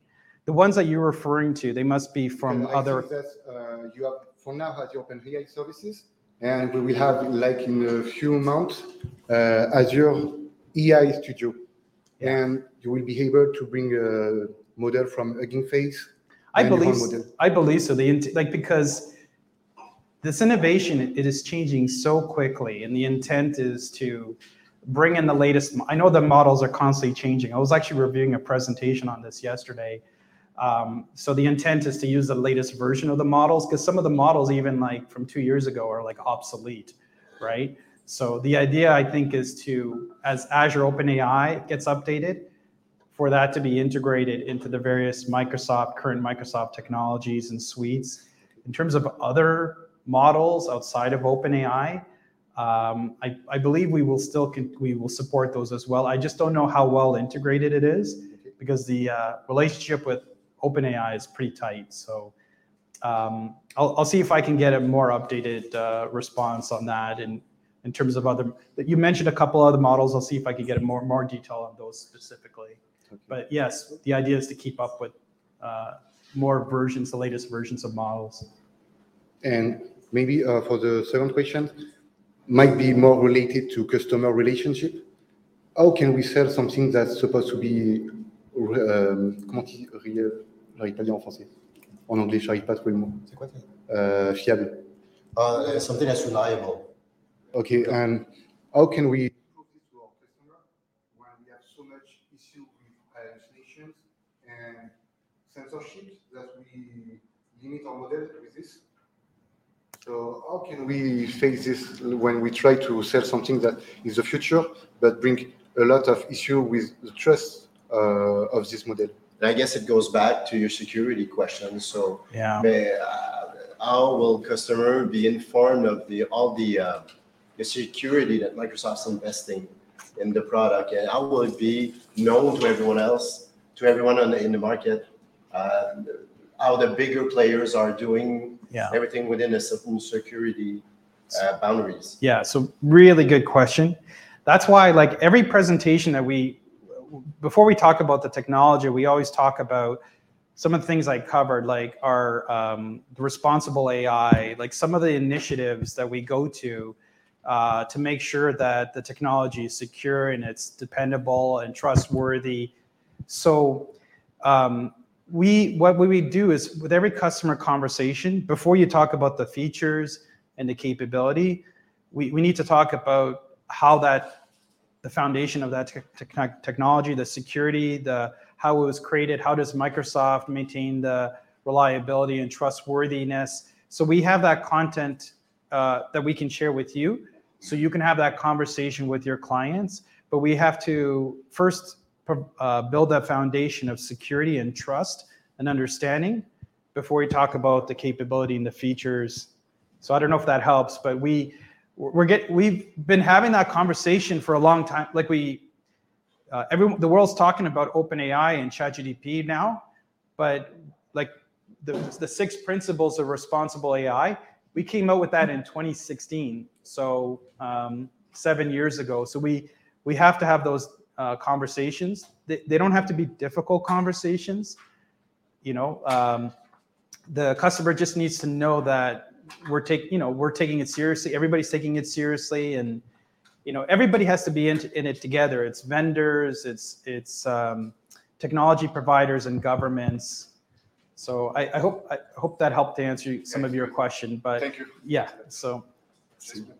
The ones that you're referring to, they must be from other. That, uh, you have for now Azure OpenAI services, and we will have like in a few months uh, Azure AI Studio, yeah. and you will be able to bring a model from Hugging Face. I believe, I believe so. The like because this innovation it is changing so quickly, and the intent is to bring in the latest. I know the models are constantly changing. I was actually reviewing a presentation on this yesterday. Um, so the intent is to use the latest version of the models because some of the models, even like from two years ago, are like obsolete, right? So the idea, I think, is to, as Azure OpenAI gets updated, for that to be integrated into the various Microsoft, current Microsoft technologies and suites. In terms of other models outside of OpenAI, um, I, I, believe we will still we will support those as well. I just don't know how well integrated it is because the uh, relationship with OpenAI is pretty tight. So um, I'll, I'll see if I can get a more updated uh, response on that and in terms of other, that you mentioned a couple other models. I'll see if I can get more, more detail on those specifically. Okay. But yes, the idea is to keep up with uh, more versions, the latest versions of models. And maybe uh, for the second question, might be more related to customer relationship. How can we sell something that's supposed to be euh, comment dire, j'arrive pas à dire en français. En anglais, j'arrive pas à trouver le mot. C'est quoi Euh, fiable. Uh, something that's reliable. Okay, and how can we prove this to our customer when we have so much issue with hallucinations and censorship that we limit our model with this? So how can we face this when we try to sell something that is the future but bring a lot of issue with the trust uh, of this model? And I guess it goes back to your security question. So, Yeah. may, uh, how will customer be informed of the all the uh, the security that Microsoft's investing in the product, and how will it be known to everyone else, to everyone on the, in the market, uh, how the bigger players are doing Yeah. everything within a certain security uh, boundaries? Yeah, so really good question. That's why, like every presentation that we, before we talk about the technology, we always talk about some of the things I covered, like our um, responsible AI, like some of the initiatives that we go to uh, to make sure that the technology is secure and it's dependable and trustworthy. So um, we what we do is with every customer conversation, before you talk about the features and the capability, we, we need to talk about how that the foundation of that te- te- technology, the security, the how it was created, how does Microsoft maintain the reliability and trustworthiness. So we have that content uh, that we can share with you, so you can have that conversation with your clients. But we have to first uh, build that foundation of security and trust and understanding before we talk about the capability and the features. So I don't know if that helps, but we we're get we've been having that conversation for a long time. Like we, uh, everyone, the world's talking about OpenAI and ChatGPT now, but like the the six principles of responsible AI, we came out with that in 2016, so um, seven years ago. So we we have to have those uh, conversations. They, they don't have to be difficult conversations. You know, um, the customer just needs to know that we're taking you know we're taking it seriously everybody's taking it seriously and you know everybody has to be in, in it together it's vendors it's it's um, technology providers and governments so I, I hope i hope that helped to answer some of your question but Thank you. yeah so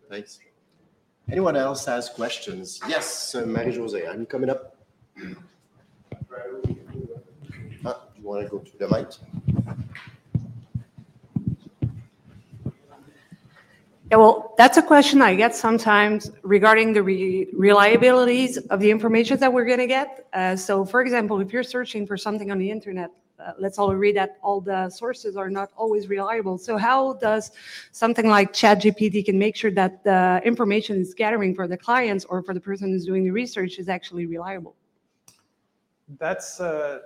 Thanks. Anyone else has questions? Yes, uh, Marie-Josée, are you coming up? Ah, you want to go to the mic? Yeah, well, that's a question I get sometimes regarding the re- reliabilities of the information that we're going to get. Uh, so, for example, if you're searching for something on the internet, uh, let's all agree that all the sources are not always reliable. So, how does something like ChatGPT can make sure that the information is gathering for the clients or for the person who's doing the research is actually reliable? that's uh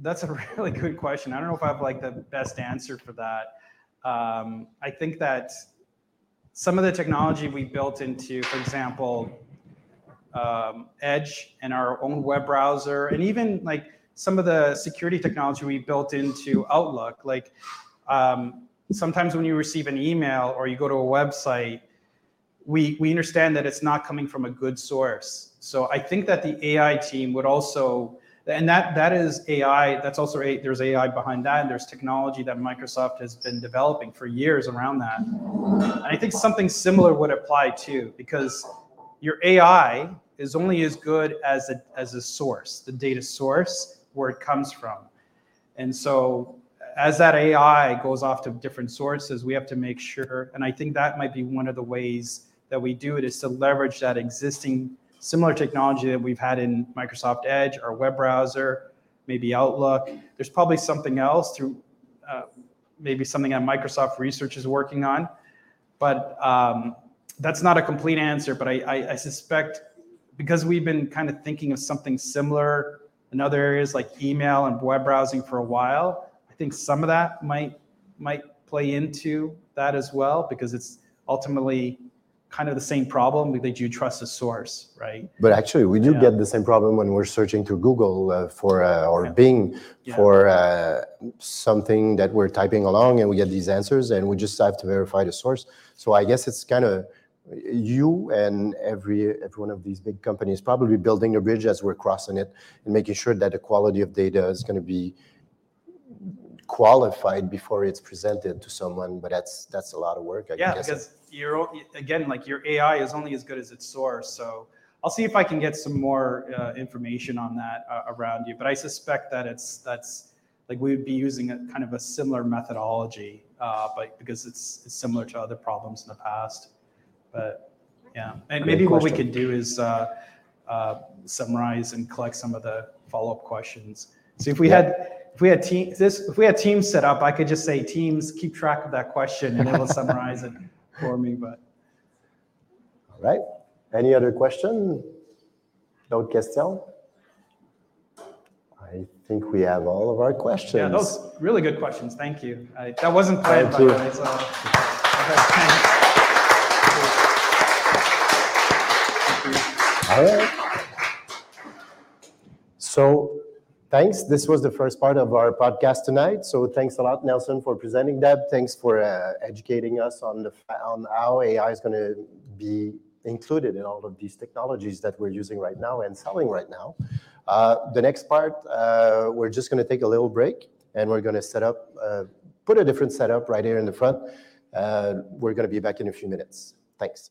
that's a really good question i don't know if i have like the best answer for that um, i think that some of the technology we built into for example um, edge and our own web browser and even like some of the security technology we built into outlook like um, sometimes when you receive an email or you go to a website we we understand that it's not coming from a good source. So I think that the AI team would also, and that that is AI. That's also a, there's AI behind that, and there's technology that Microsoft has been developing for years around that. And I think something similar would apply too, because your AI is only as good as a as a source, the data source where it comes from. And so as that AI goes off to different sources, we have to make sure, and I think that might be one of the ways that we do it is to leverage that existing similar technology that we've had in Microsoft Edge, our web browser, maybe Outlook. There's probably something else through uh, maybe something that Microsoft Research is working on, but um, that's not a complete answer. But I, I, I suspect because we've been kind of thinking of something similar in other areas like email and web browsing for a while, I think some of that might might play into that as well because it's ultimately kind of the same problem that you trust the source, right? But actually, we do Yeah. get the same problem when we're searching through Google uh, for uh, or Bing Yeah. for uh, something that we're typing along, and we get these answers, and we just have to verify the source. So I guess it's kind of you and every every one of these big companies probably building a bridge as we're crossing it and making sure that the quality of data is going to be qualified before it's presented to someone. But that's that's a lot of work. I Yeah, guess. because you're again, like your AI is only as good as its source. So I'll see if I can get some more uh, information on that uh, around you. But I suspect that it's that's like we would be using a kind of a similar methodology, uh, but because it's it's similar to other problems in the past. But yeah, and maybe what we could do is uh, uh, summarize and collect some of the follow-up questions. So if we had if we had team this if we had teams set up, I could just say teams keep track of that question and it will summarize it for me. But All right. Any other question? D'autres questions? I think we have all of our questions. yeah, those really good questions. Thank you. I, that wasn't planned Thank by the way. So, okay, All right. So thanks. This was the first part of our podcast tonight. So thanks a lot, Nelson, for presenting that. Thanks for uh, educating us on the on how AI is going to be included in all of these technologies that we're using right now and selling right now. Uh, the next part, uh, we're just going to take a little break and we're going to set up, uh, put a different setup right here in the front. Uh, we're going to be back in a few minutes. Thanks.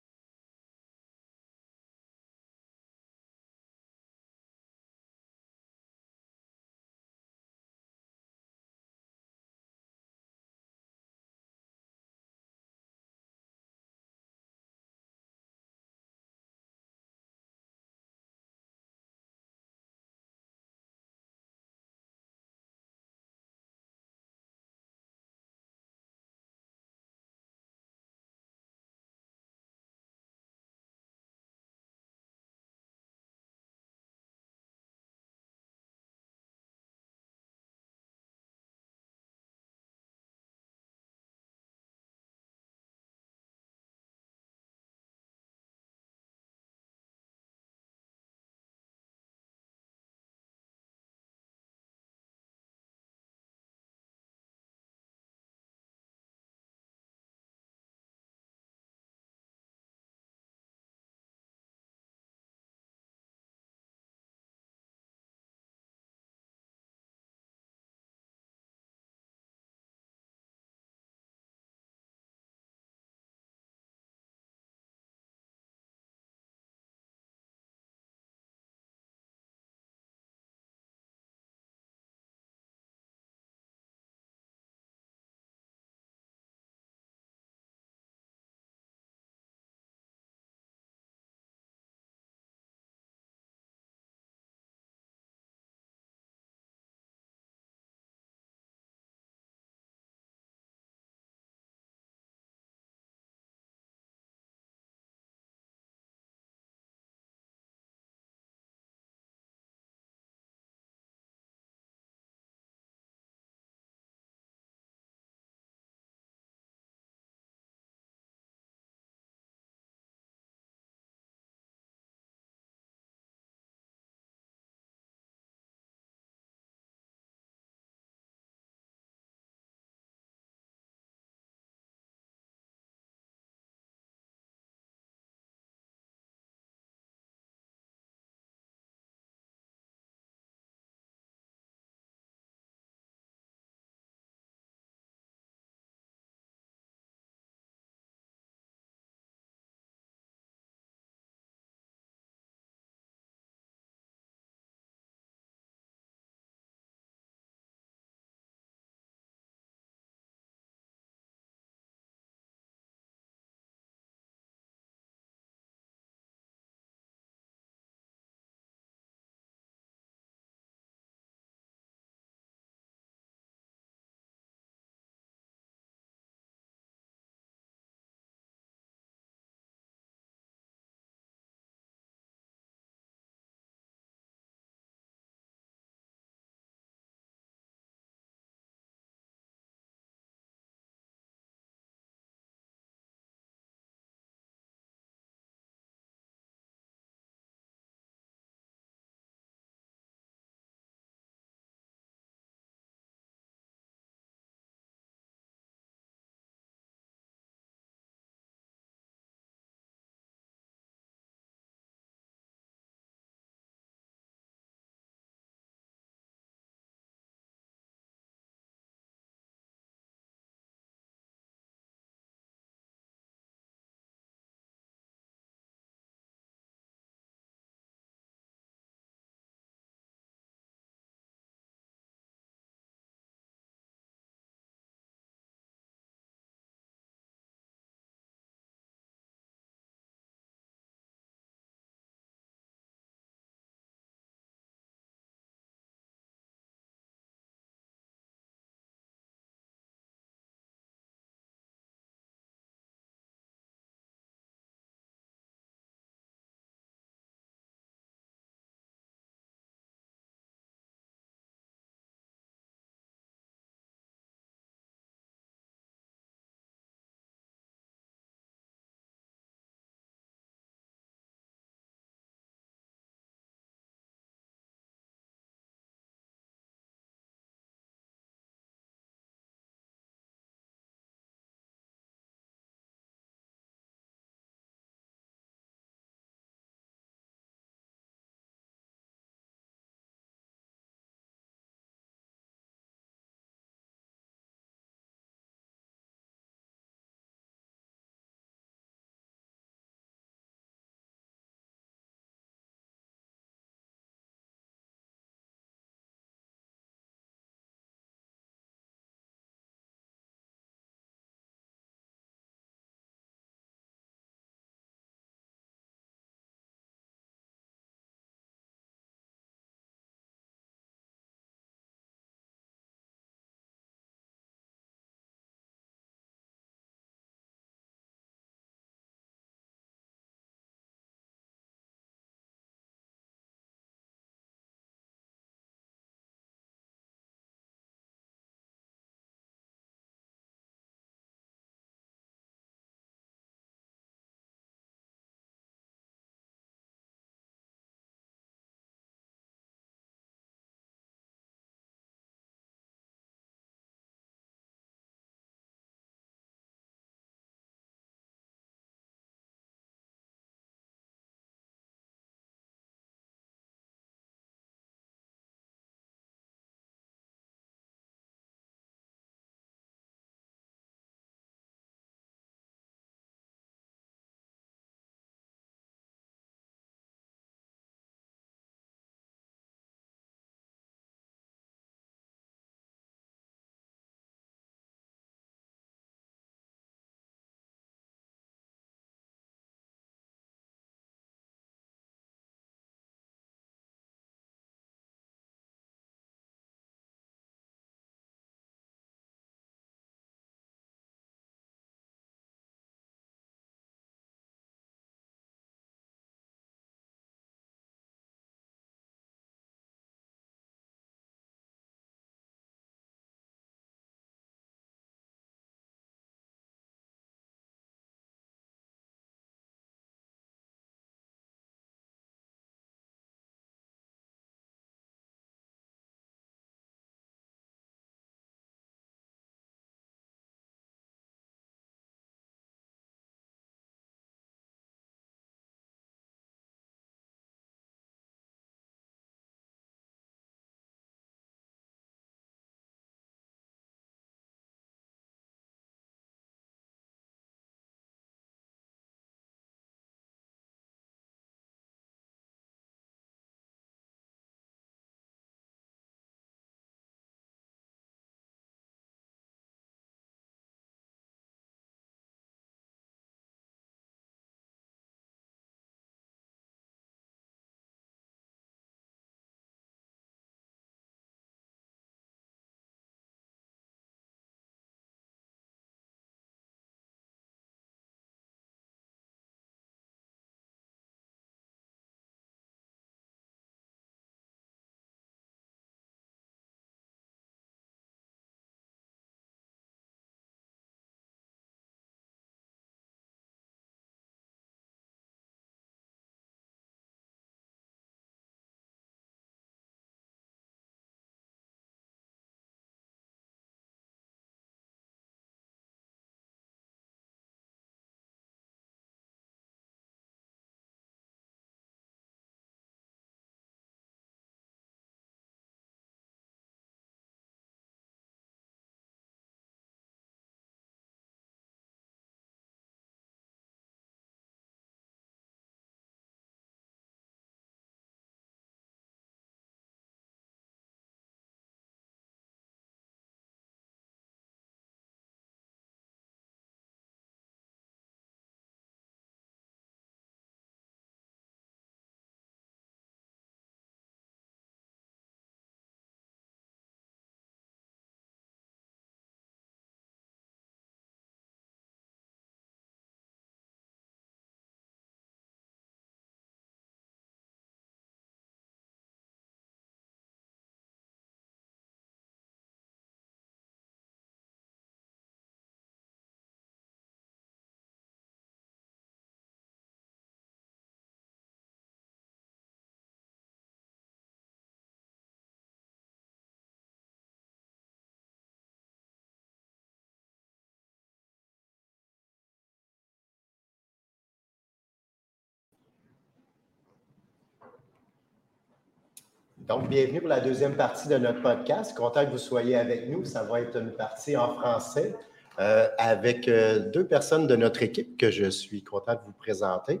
Donc, bienvenue pour la deuxième partie de notre podcast. Content que vous soyez avec nous. Ça va être une partie en français euh, avec euh, deux personnes de notre équipe que je suis content de vous présenter.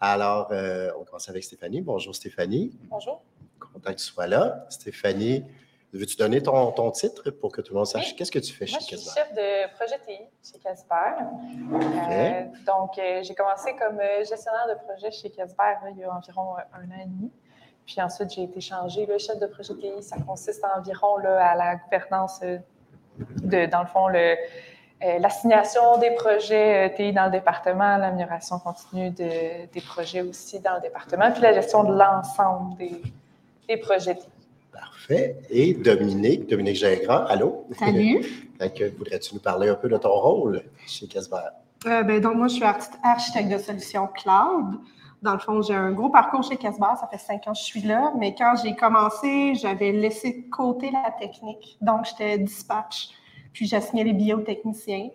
Alors, euh, on commence avec Stéphanie. Bonjour Stéphanie. Bonjour. Content que tu sois là. Stéphanie, veux-tu donner ton, ton titre pour que tout le monde sache? Oui. qu'est-ce que tu fais Moi, chez je suis chef de projet TI chez Casper. Donc, j'ai commencé comme gestionnaire de projet chez Casper il y a environ un an et demi. Puis ensuite, j'ai été changée. Le chef de projet TI, ça consiste environ là, à la gouvernance euh, de, dans le fond, le, euh, l'assignation des projets euh, TI dans le département, l'amélioration continue de- des projets aussi dans le département, puis la gestion de l'ensemble des, des projets TI. Parfait. Et Dominique, Dominique Gingras, allô? Salut. Fait que Voudrais-tu nous parler un peu de ton rôle chez Casbah? Euh, ben, donc, moi, je suis archi- architecte de solutions cloud. Dans le fond, j'ai un gros parcours chez Casbah. Ça fait cinq ans que je suis là. Mais quand j'ai commencé, j'avais laissé de côté la technique. Donc, j'étais dispatch. Puis, j'assignais les biotechniciens.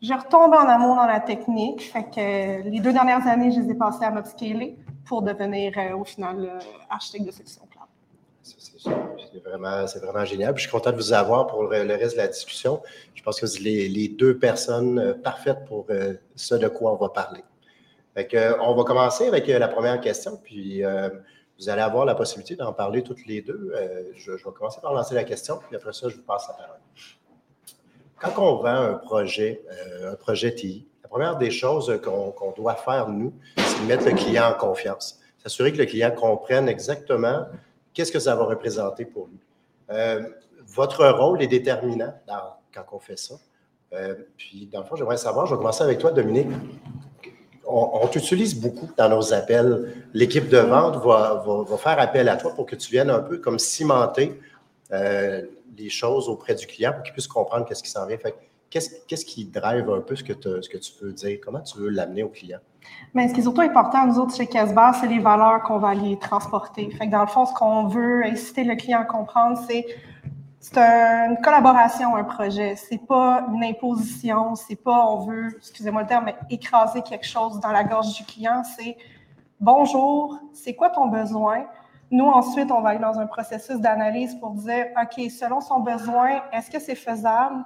J'ai retombé en amour dans la technique. Fait que les deux dernières années, je les ai passées à m'upscaler pour devenir, euh, au final, euh, architecte de solutions cloud. C'est vraiment, vraiment génial. Puis je suis content de vous avoir pour le, reste de la discussion. Je pense que vous êtes les, les deux personnes euh, parfaites pour euh, ce de quoi on va parler. Fait euh, on va commencer avec euh, la première question, puis euh, vous allez avoir la possibilité d'en parler toutes les deux. Je, vais commencer par lancer la question, puis après ça, je vous passe la parole. Quand on vend un projet, un projet TI, la première des choses qu'on doit faire, nous, c'est mettre le client en confiance. S'assurer que le client comprenne exactement qu'est-ce que ça va représenter pour lui. Votre rôle est déterminant dans- quand on fait ça. Puis, dans le fond, j'aimerais savoir, je vais commencer avec toi, Dominique. On, t'utilise beaucoup dans nos appels. L'équipe de vente va, faire appel à toi pour que tu viennes un peu comme cimenter euh, les choses auprès du client pour qu'il puisse comprendre qu'est-ce qui s'en vient. Fait que qu'est-ce, qu'est-ce qui drive un peu ce que, tu veux dire? Comment tu veux l'amener au client? Ce qui est surtout important, nous autres, chez Casbah, c'est les valeurs qu'on va aller transporter. Fait que dans le fond, ce qu'on veut inciter le client à comprendre, c'est c'est une collaboration, un projet. C'est pas une imposition. C'est pas, on veut, excusez-moi le terme, mais écraser quelque chose dans la gorge du client. C'est bonjour, c'est quoi ton besoin? Nous, ensuite, on va aller dans un processus d'analyse pour dire, OK, selon son besoin, est-ce que c'est faisable?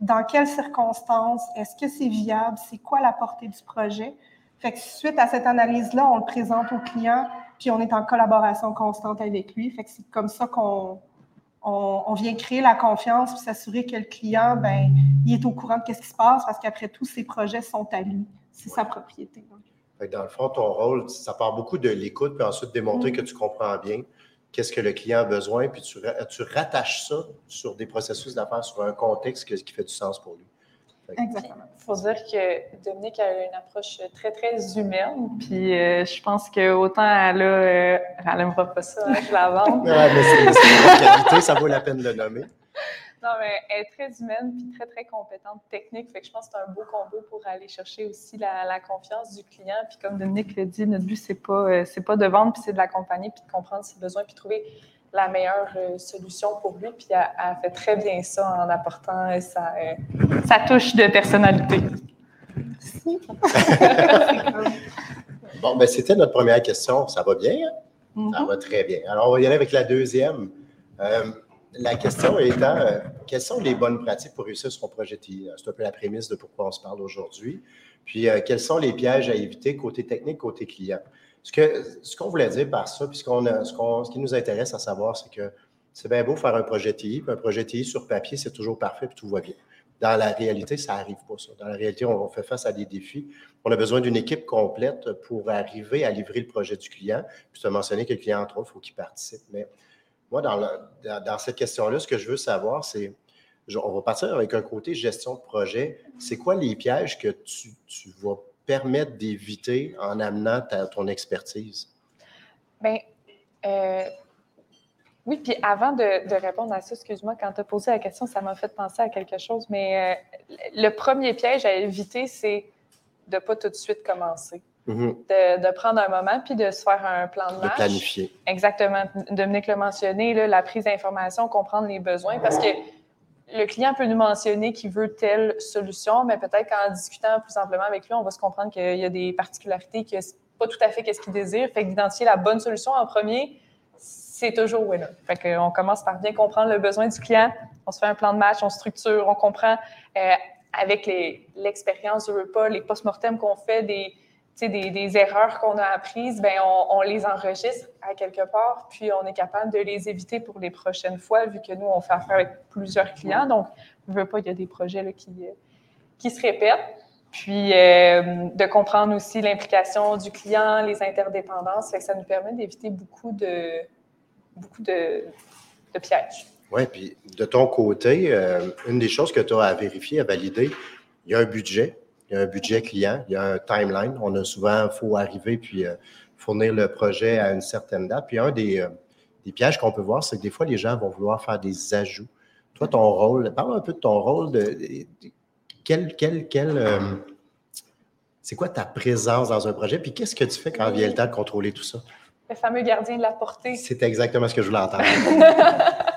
Dans quelles circonstances? Est-ce que c'est viable? C'est quoi la portée du projet? Fait que suite à cette analyse-là, on le présente au client, puis on est en collaboration constante avec lui. Fait que c'est comme ça qu'on on, on vient créer la confiance puis s'assurer que le client, ben, il est au courant de ce qui se passe parce qu'après tout, ses projets sont à lui. C'est sa propriété. donc. Dans le fond, ton rôle, ça part beaucoup de l'écoute, puis ensuite démontrer Mm. que tu comprends bien qu'est-ce que le client a besoin, puis tu, tu rattaches ça sur des processus d'affaires, sur un contexte qui fait du sens pour lui. Exactement. Faut dire que Dominique a une approche très, très humaine. Puis euh, je pense que autant elle a, euh, elle n'aimera pas ça, hein, je la vende. Ouais, mais c'est c'est une qualité, ça vaut la peine de le nommer. Non, mais elle est très humaine puis très, très compétente technique. Fait que je pense que c'est un beau combo pour aller chercher aussi la, la confiance du client. Puis comme Dominique le dit, notre but, c'est pas, euh, c'est pas de vendre, puis c'est de l'accompagner, puis de comprendre ses besoins, puis trouver la meilleure euh, solution pour lui. Puis elle, elle fait très bien ça en apportant euh, sa, euh, sa touche de personnalité. Bon, ben c'était notre première question. Ça va bien? hein? Ça va très bien. Alors, on va y aller avec la deuxième. Euh, la question étant, euh, quelles sont les bonnes pratiques pour réussir son projet TI? C'est un peu la prémisse de pourquoi on se parle aujourd'hui. Puis, euh, quels sont les pièges à éviter côté technique, côté client? Ce qu'on voulait dire par ça, puis ce, a- ce ce qui nous intéresse à savoir, c'est que c'est bien beau faire un projet TI, puis un projet TI sur papier, c'est toujours parfait, puis tout va bien. Dans la réalité, ça n'arrive pas, ça. Dans la réalité, on fait face à des défis. On a besoin d'une équipe complète pour arriver à livrer le projet du client. Puis tu as mentionné que le client, entre autres, il faut qu'il participe. Mais moi, dans, dans- cette question-là, ce que je veux savoir, c'est, on va partir avec un côté gestion de projet. C'est quoi les pièges que tu, tu vas permettre d'éviter en amenant ta- ton expertise? Bien, euh, oui, puis avant de, de répondre à ça, excuse-moi, quand tu as posé la question, ça m'a fait penser à quelque chose, mais euh, le premier piège à éviter, c'est de ne pas tout de suite commencer. Mhm. De, de prendre un moment puis de se faire un plan de De match. planifier. Exactement. Dominique l'a mentionné, là, la prise d'information, comprendre les besoins, parce que le client peut nous mentionner qu'il veut telle solution, mais peut-être qu'en discutant plus amplement avec lui, on va se comprendre qu'il y a des particularités, que c'est pas tout à fait ce qu'il désire. Fait d'identifier la bonne solution en premier, c'est toujours winner. Fait qu'on commence par bien comprendre le besoin du client, on se fait un plan de match, on structure, on comprend euh, avec l'expérience du repas, les post-mortem qu'on fait, des, des, des, erreurs qu'on a apprises, ben on, les enregistre à quelque part, puis on est capable de les éviter pour les prochaines fois, vu que nous, on fait affaire avec plusieurs clients. Donc, je veux pas, il y a des projets là, qui, euh, qui se répètent. Puis, euh, de comprendre aussi l'implication du client, les interdépendances, ça nous permet d'éviter beaucoup de, beaucoup de, de pièges. Oui, puis de ton côté, euh, une des choses que tu as à vérifier, à valider, il y a un budget, il y a un budget client, il y a un timeline. On a souvent, il faut arriver puis euh, fournir le projet à une certaine date. Puis un des, euh, des pièges qu'on peut voir, c'est que des fois, les gens vont vouloir faire des ajouts. Toi, ton rôle, parle un peu de ton rôle, de, quel, quel, quel c'est quoi ta présence dans un projet, puis qu'est-ce que tu fais quand vient le temps de contrôler tout ça? Le fameux gardien de la portée. C'est exactement ce que je voulais entendre.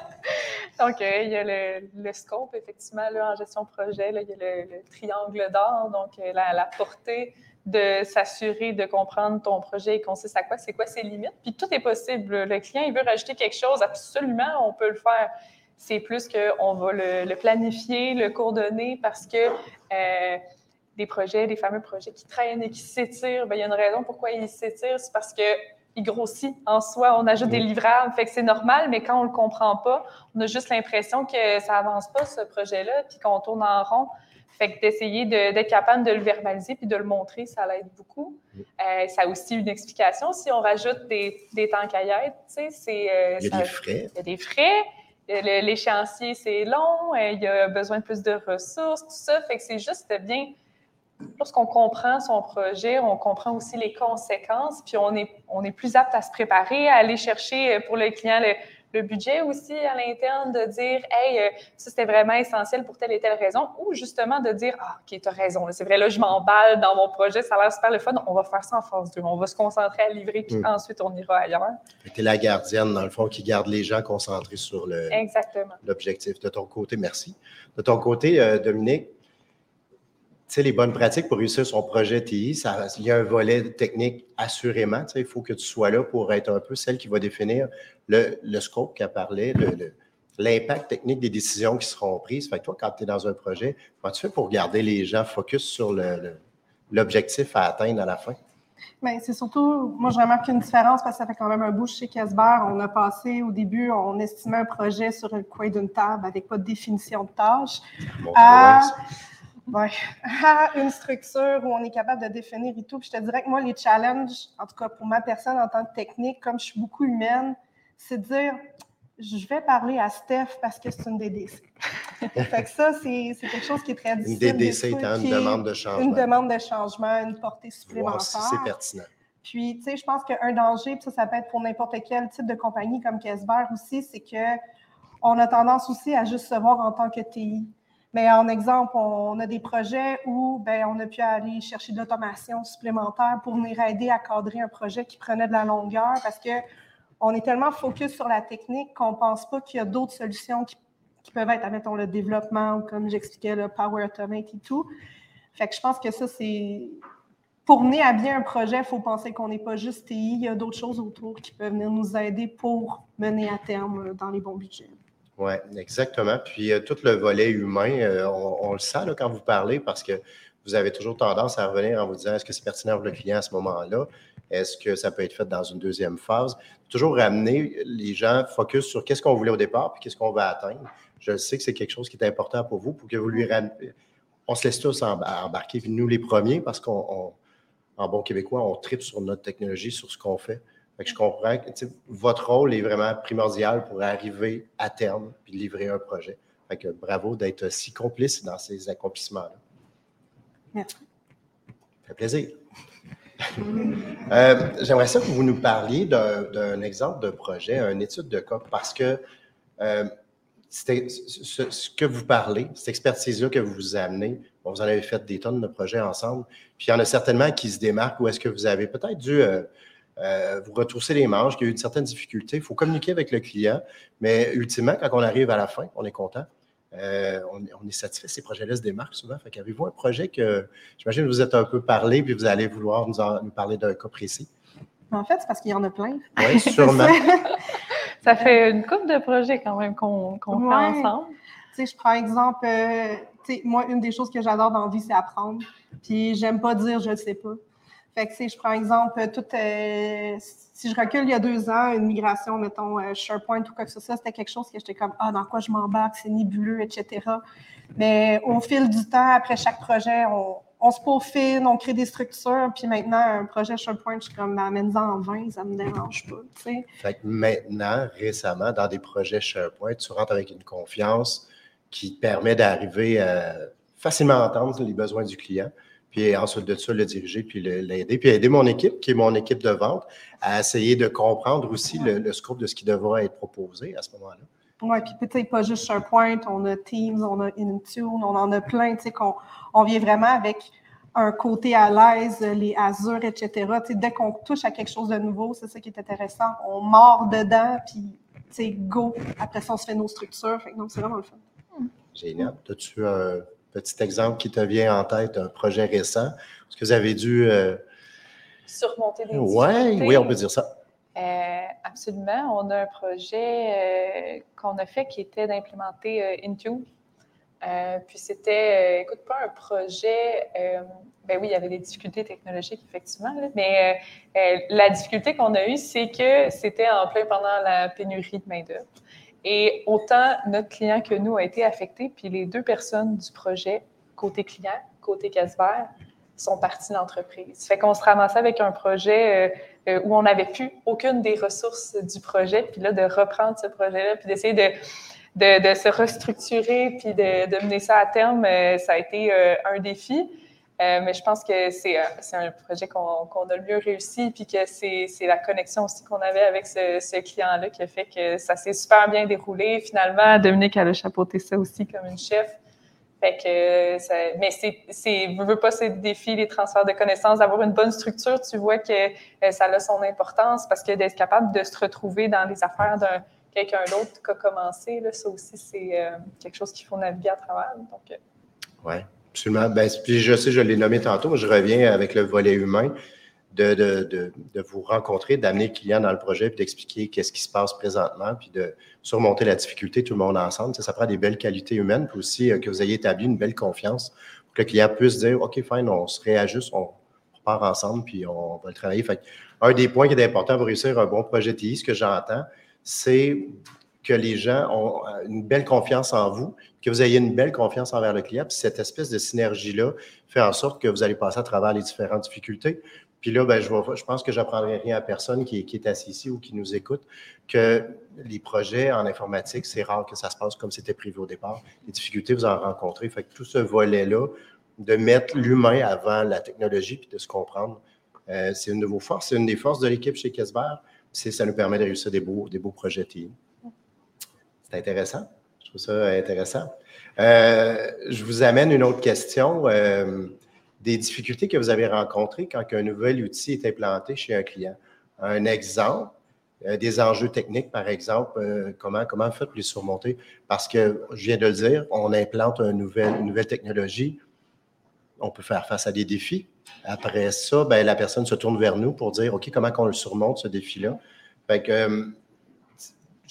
Donc, euh, il y a le, scope, effectivement, en gestion projet. il y a le, triangle d'or, donc euh, la, portée de s'assurer de comprendre ton projet consiste à quoi, c'est quoi ses limites. Puis tout est possible. Le client, il veut rajouter quelque chose, absolument, on peut le faire. C'est plus qu'on va le, planifier, le coordonner parce que euh, des projets, des fameux projets qui traînent et qui s'étirent, ben, il y a une raison pourquoi ils s'étirent, c'est parce que il grossit en soi. On ajoute des livrables, fait que c'est normal, mais quand on ne le comprend pas, on a juste l'impression que ça avance pas, ce projet-là, puis qu'on tourne en rond. Fait que d'essayer d'être capable de le verbaliser puis de le montrer, ça l'aide beaucoup. Euh, ça a aussi une explication. Si on rajoute des, des temps tu sais, c'est... Euh, il y a des frais. Il y a des frais. L'échéancier, c'est long. Euh, il y a besoin de plus de ressources, tout ça. Fait que c'est juste bien lorsqu'on comprend son projet, on comprend aussi les conséquences, puis on est, on est plus apte à se préparer, à aller chercher euh, pour le client le, budget aussi à l'interne, de dire, hey, euh, ça c'était vraiment essentiel pour telle et telle raison, ou justement de dire, ah, ok, tu as raison, c'est vrai, là, je m'emballe dans mon projet, ça a l'air super le fun, on va faire ça en phase 2, on va se concentrer à livrer, puis hmm. ensuite on ira ailleurs. Tu es la gardienne, dans le fond, qui garde les gens concentrés sur l'objectif. De ton côté, merci. De ton côté, euh, Dominique, sais, les bonnes pratiques pour réussir son projet TI, ça, il y a un volet technique assurément. il faut que tu sois là pour être un peu celle qui va définir le, le scope qu'elle parlait, l'impact technique des décisions qui seront prises. Fait que toi, quand tu es dans un projet, comment tu fais pour garder les gens focus sur l'objectif à atteindre à la fin? Bien, c'est surtout, moi, je remarque une différence parce que ça fait quand même un bout chez Casbar. On a passé, au début, on estimait un projet sur le coin d'une table avec pas de définition de tâche. Bon, Ouais. une structure où on est capable de définir et tout. Puis je te dirais que moi, les challenges, en tout cas pour ma personne en tant que technique, comme je suis beaucoup humaine, c'est de dire je vais parler à Steph parce que c'est une DDC. fait que ça, c'est quelque chose qui est très difficile. Une DDC étant une demande de changement. Une demande de changement, une portée supplémentaire. si c'est pertinent. Puis, tu sais, je pense qu'un danger, puis ça, ça peut être pour n'importe quel type de compagnie comme Kesber aussi, c'est que on a tendance aussi à juste se voir en tant que TI. Mais en exemple, on a des projets où ben, on a pu aller chercher de l'automation supplémentaire pour venir aider à cadrer un projet qui prenait de la longueur parce qu'on est tellement focus sur la technique qu'on ne pense pas qu'il y a d'autres solutions qui, peuvent être, admettons, le développement ou comme j'expliquais, le Power Automate et tout. Fait que je pense que ça, c'est. Pour mener à bien un projet, il faut penser qu'on n'est pas juste TI, il y a d'autres choses autour qui peuvent venir nous aider pour mener à terme euh, dans les bons budgets. Oui, exactement. Puis euh, tout le volet humain, euh, on, le sent quand vous parlez parce que vous avez toujours tendance à revenir en vous disant est-ce que c'est pertinent pour le client à ce moment-là? Est-ce que ça peut être fait dans une deuxième phase? Toujours ramener les gens focus sur qu'est-ce qu'on voulait au départ puis qu'est-ce qu'on va atteindre. Je sais que c'est quelque chose qui est important pour vous pour que vous lui rameniez. On se laisse tous embarquer, puis nous les premiers, parce qu'en bon québécois, on tripe sur notre technologie, sur ce qu'on fait je comprends que votre rôle est vraiment primordial pour arriver à terme et livrer un projet. Fait que bravo d'être si complice dans ces accomplissements-là. Merci. Ça fait plaisir. Euh, j'aimerais ça que vous nous parliez d'un exemple de projet, une étude de cas, parce que euh, ce, ce, que vous parlez, cette expertise-là que vous vous amenez, vous en avez fait des tonnes de projets ensemble, puis il y en a certainement qui se démarquent ou est-ce que vous avez peut-être dû euh, euh, vous retroussez les manches, qu'il y a eu une certaine difficulté. Il faut communiquer avec le client, mais ultimement, quand on arrive à la fin, on est content. Euh, on, est satisfait. Ces projets-là se démarquent souvent. Fait qu'avez-vous un projet que, j'imagine, vous êtes un peu parlé, puis vous allez vouloir nous, parler d'un cas précis? En fait, c'est parce qu'il y en a plein. Oui, sûrement. Ça fait une couple de projets quand même qu'on fait ensemble. Tu sais, je prends exemple, euh, tu sais, moi, une des choses que j'adore dans la vie, c'est apprendre. Puis j'aime pas dire je ne sais pas. Fait que, sais, je prends exemple, euh, tout, euh, si je recule il y a deux ans, une migration, mettons, euh, SharePoint ou quoi que ce soit, c'était quelque chose que j'étais comme, ah, dans quoi je m'embarque, c'est nébuleux, etc. Mais au fil du temps, après chaque projet, on, on se peaufine, on crée des structures, puis maintenant, un projet SharePoint, je suis comme, ben, amène-en en 20, ça me dérange pas, tu sais. Fait que maintenant, récemment, dans des projets SharePoint, tu rentres avec une confiance qui permet d'arriver à facilement entendre les besoins du client, puis ensuite de ça, le diriger, puis l'aider, puis aider mon équipe, qui est mon équipe de vente, à essayer de comprendre aussi le, le scope de ce qui devra être proposé à ce moment-là. Oui, puis peut-être pas juste SharePoint, on a Teams, on a Intune, on en a plein, tu sais, qu'on on vient vraiment avec un côté à l'aise, les Azure, etc. Tu sais, dès qu'on touche à quelque chose de nouveau, c'est ça qui est intéressant. On mord dedans, puis tu sais, go. Après ça, on se fait nos structures. Fait que non, c'est vraiment le fun. Génial. As-tu un petit exemple qui te vient en tête, un projet récent? Est-ce que vous avez dû. euh, Surmonter des Ouais, oui, on peut dire ça. Euh, absolument. On a un projet euh, qu'on a fait qui était d'implémenter Intune. Puis c'était, écoute, pas un projet. ben oui, il y avait des difficultés technologiques, effectivement, là, mais la difficulté qu'on a eue, c'est que c'était en plein pendant la pénurie de main-d'œuvre. Et autant notre client que nous a été affecté, puis les deux personnes du projet, côté client, côté Casper, sont partis de l'entreprise. Fait qu'on se ramassait avec un projet euh, euh, où on n'avait plus aucune des ressources du projet, puis là, de reprendre ce projet-là, puis d'essayer de, de, de se restructurer, puis de, de mener ça à terme, euh, ça a été un défi. Euh, mais je pense que c'est euh, un projet qu'on a le mieux réussi, puis que c'est la connexion aussi qu'on avait avec ce, client-là qui a fait que ça s'est super bien déroulé. Finalement, Dominique, elle a chapeauté ça aussi comme une chef. Fait que ça, mais c'est, veux, pas, des défis, les transferts de connaissances, d'avoir une bonne structure, tu vois que euh, ça a son importance parce que d'être capable de se retrouver dans les affaires d'un quelqu'un d'autre qui a commencé, là, ça aussi, c'est euh, quelque chose qu'il faut naviguer à travers. Donc, euh, Oui, absolument. Ben, puis je sais, je l'ai nommé tantôt, mais je reviens avec le volet humain, de, de, de, vous rencontrer, d'amener le client dans le projet, puis d'expliquer qu'est-ce qui se passe présentement, puis de surmonter la difficulté tout le monde ensemble. Ça, ça prend des belles qualités humaines, puis aussi euh, que vous ayez établi une belle confiance pour que le client puisse dire OK, fine, on se réajuste, on repart ensemble, puis on va le travailler. Fait un des points qui est important pour réussir un bon projet TI, ce que j'entends, c'est que les gens ont euh, une belle confiance en vous, que vous ayez une belle confiance envers le client. Puis cette espèce de synergie-là fait en sorte que vous allez passer à travers les différentes difficultés. Puis là, ben, je, je pense que j'apprendrai rien à personne qui, est- assis ici ou qui nous écoute, que les projets en informatique, c'est rare que ça se passe comme c'était prévu au départ. Les difficultés, vous en rencontrez. Fait que tout ce volet-là, de mettre l'humain avant la technologie puis de se comprendre, euh, c'est une de vos forces. C'est une des forces de l'équipe chez Kesber. Ça nous permet de réussir des beaux, des beaux projets. C'est intéressant. Je trouve ça intéressant. Euh, je vous amène une autre question. euh, des difficultés que vous avez rencontrées quand un nouvel outil est implanté chez un client. Un exemple, euh, des enjeux techniques, par exemple, comment, comment vous faites les surmonter? Parce que, je viens de le dire, on implante une nouvelle technologie, on peut faire face à des défis. Après ça, ben, la personne se tourne vers nous pour dire, OK, comment on le surmonte, ce défi-là? Fait que,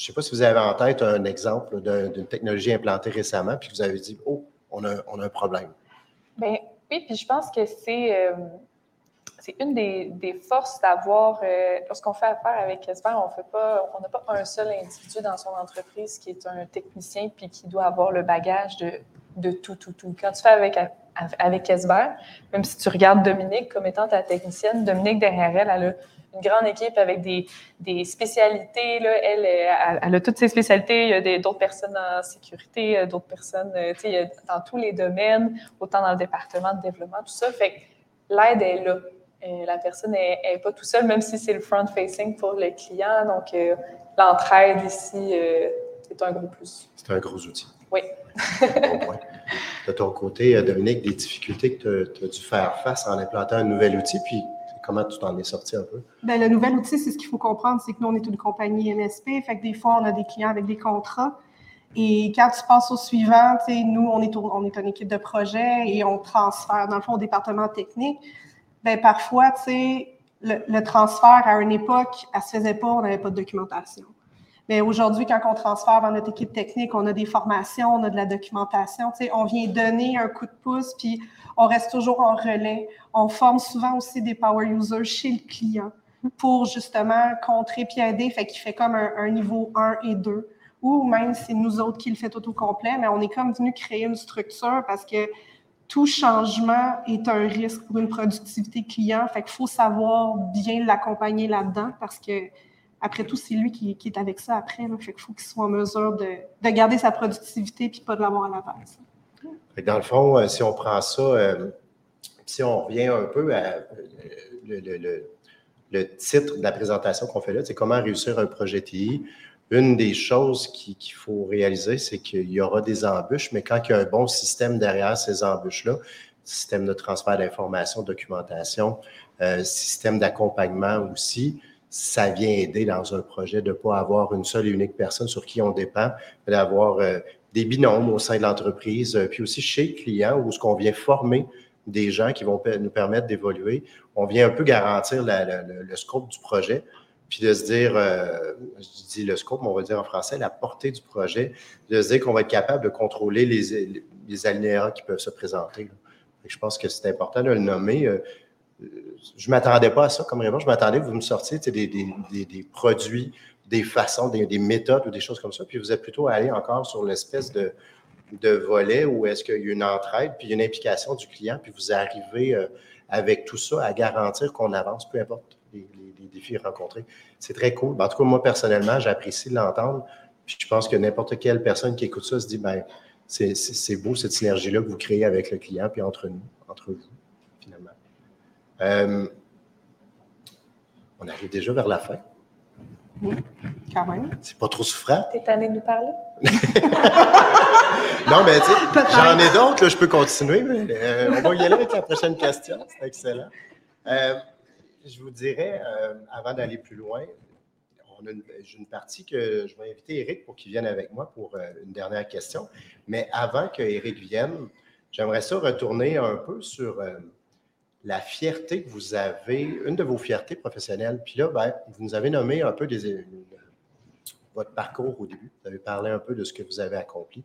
je ne sais pas si vous avez en tête un exemple d'un- d'une technologie implantée récemment, puis vous avez dit, oh, on a, a un problème. Ben, oui, puis je pense que c'est euh, une des, des forces d'avoir, euh, lorsqu'on fait affaire avec Esper, on fait pas, n'a pas un seul individu dans son entreprise qui est un technicien puis qui doit avoir le bagage de, de tout, tout, tout. Quand tu fais avec, avec même si tu regardes Dominique comme étant ta technicienne, Dominique derrière elle, elle a une grande équipe avec des, des spécialités. Là. Elle, elle, elle a toutes ses spécialités. Il y a d'autres personnes en sécurité, d'autres personnes euh, tu sais, il y a dans tous les domaines, autant dans le département de développement, tout ça. Fait que l'aide est là. Euh, la personne n'est pas tout seule, même si c'est le front-facing pour le client. Donc, euh, l'entraide ici euh, est un gros plus. C'est un gros outil. Oui. Bon point. De ton côté, Dominique, des difficultés que tu as, dû faire face en implantant un nouvel outil, puis comment tu t'en es sorti un peu? Ben, le nouvel outil, c'est ce qu'il faut comprendre, c'est que nous, on est une compagnie MSP, fait que des fois, on a des clients avec des contrats. Et quand tu passes au suivant, nous, on est, on est une équipe de projet et on transfère, dans le fond, au département technique. Ben, parfois, le, le transfert à une époque, elle se faisait pas, on n'avait pas de documentation. Mais aujourd'hui, quand on transfère dans notre équipe technique, on a des formations, on a de la documentation. On vient donner un coup de pouce, puis on reste toujours en relais. On forme souvent aussi des power users chez le client pour justement contrer puis aider. Fait qu'il fait comme un, niveau 1 et 2 ou même c'est nous autres qui le fait au complet, mais on est comme venu créer une structure parce que tout changement est un risque pour une productivité client. Fait qu'il faut savoir bien l'accompagner là-dedans parce que après tout, c'est lui qui, est avec ça après. Qu'il faut qu'il soit en mesure de, garder sa productivité puis pas de l'avoir à la base. Dans le fond, euh, si on prend ça, euh, si on revient un peu à euh, le, titre de la présentation qu'on fait là, c'est comment réussir un projet TI une des choses qu'il faut réaliser, c'est qu'il y aura des embûches, mais quand il y a un bon système derrière ces embûches-là, système de transfert d'informations, documentation, système d'accompagnement aussi, ça vient aider dans un projet de ne pas avoir une seule et unique personne sur qui on dépend, d'avoir euh, des binômes au sein de l'entreprise, euh, puis aussi chez le client où ce qu'on vient former des gens qui vont nous permettre d'évoluer. On vient un peu garantir le scope du projet, puis de se dire, euh, je dis le scope, mais on va dire en français, la portée du projet, de se dire qu'on va être capable de contrôler les, les alinéas qui peuvent se présenter. Je pense que c'est important de le nommer. Je ne m'attendais pas à ça comme réponse. Je m'attendais que vous me sortiez des, produits, des façons, des, méthodes ou des choses comme ça. Puis vous êtes plutôt allé encore sur l'espèce de, volet où est-ce qu'il y a une entraide, puis une implication du client, puis vous arrivez euh, avec tout ça à garantir qu'on avance, peu importe les, défis rencontrés. C'est très cool. Ben, en tout cas, moi, personnellement, j'apprécie de l'entendre. Puis je pense que n'importe quelle personne qui écoute ça se dit, ben, c'est beau cette synergie-là que vous créez avec le client, puis entre nous, entre vous. Euh, on arrive déjà vers la fin. Oui, quand même. C'est pas trop souffrant. T'es tanné de nous parler? non, mais tu sais, j'en ai d'autres, je peux continuer, mais euh, on va y aller avec la prochaine question. C'est excellent. Euh, je vous dirais, euh, avant d'aller plus loin, j'ai une partie que je vais inviter Eric pour qu'il vienne avec moi pour une dernière question. Mais avant que Eric vienne, j'aimerais ça retourner un peu sur la fierté que vous avez, une de vos fiertés professionnelles. Puis là, ben, vous nous avez nommé un peu votre parcours au début. Vous avez parlé un peu de ce que vous avez accompli.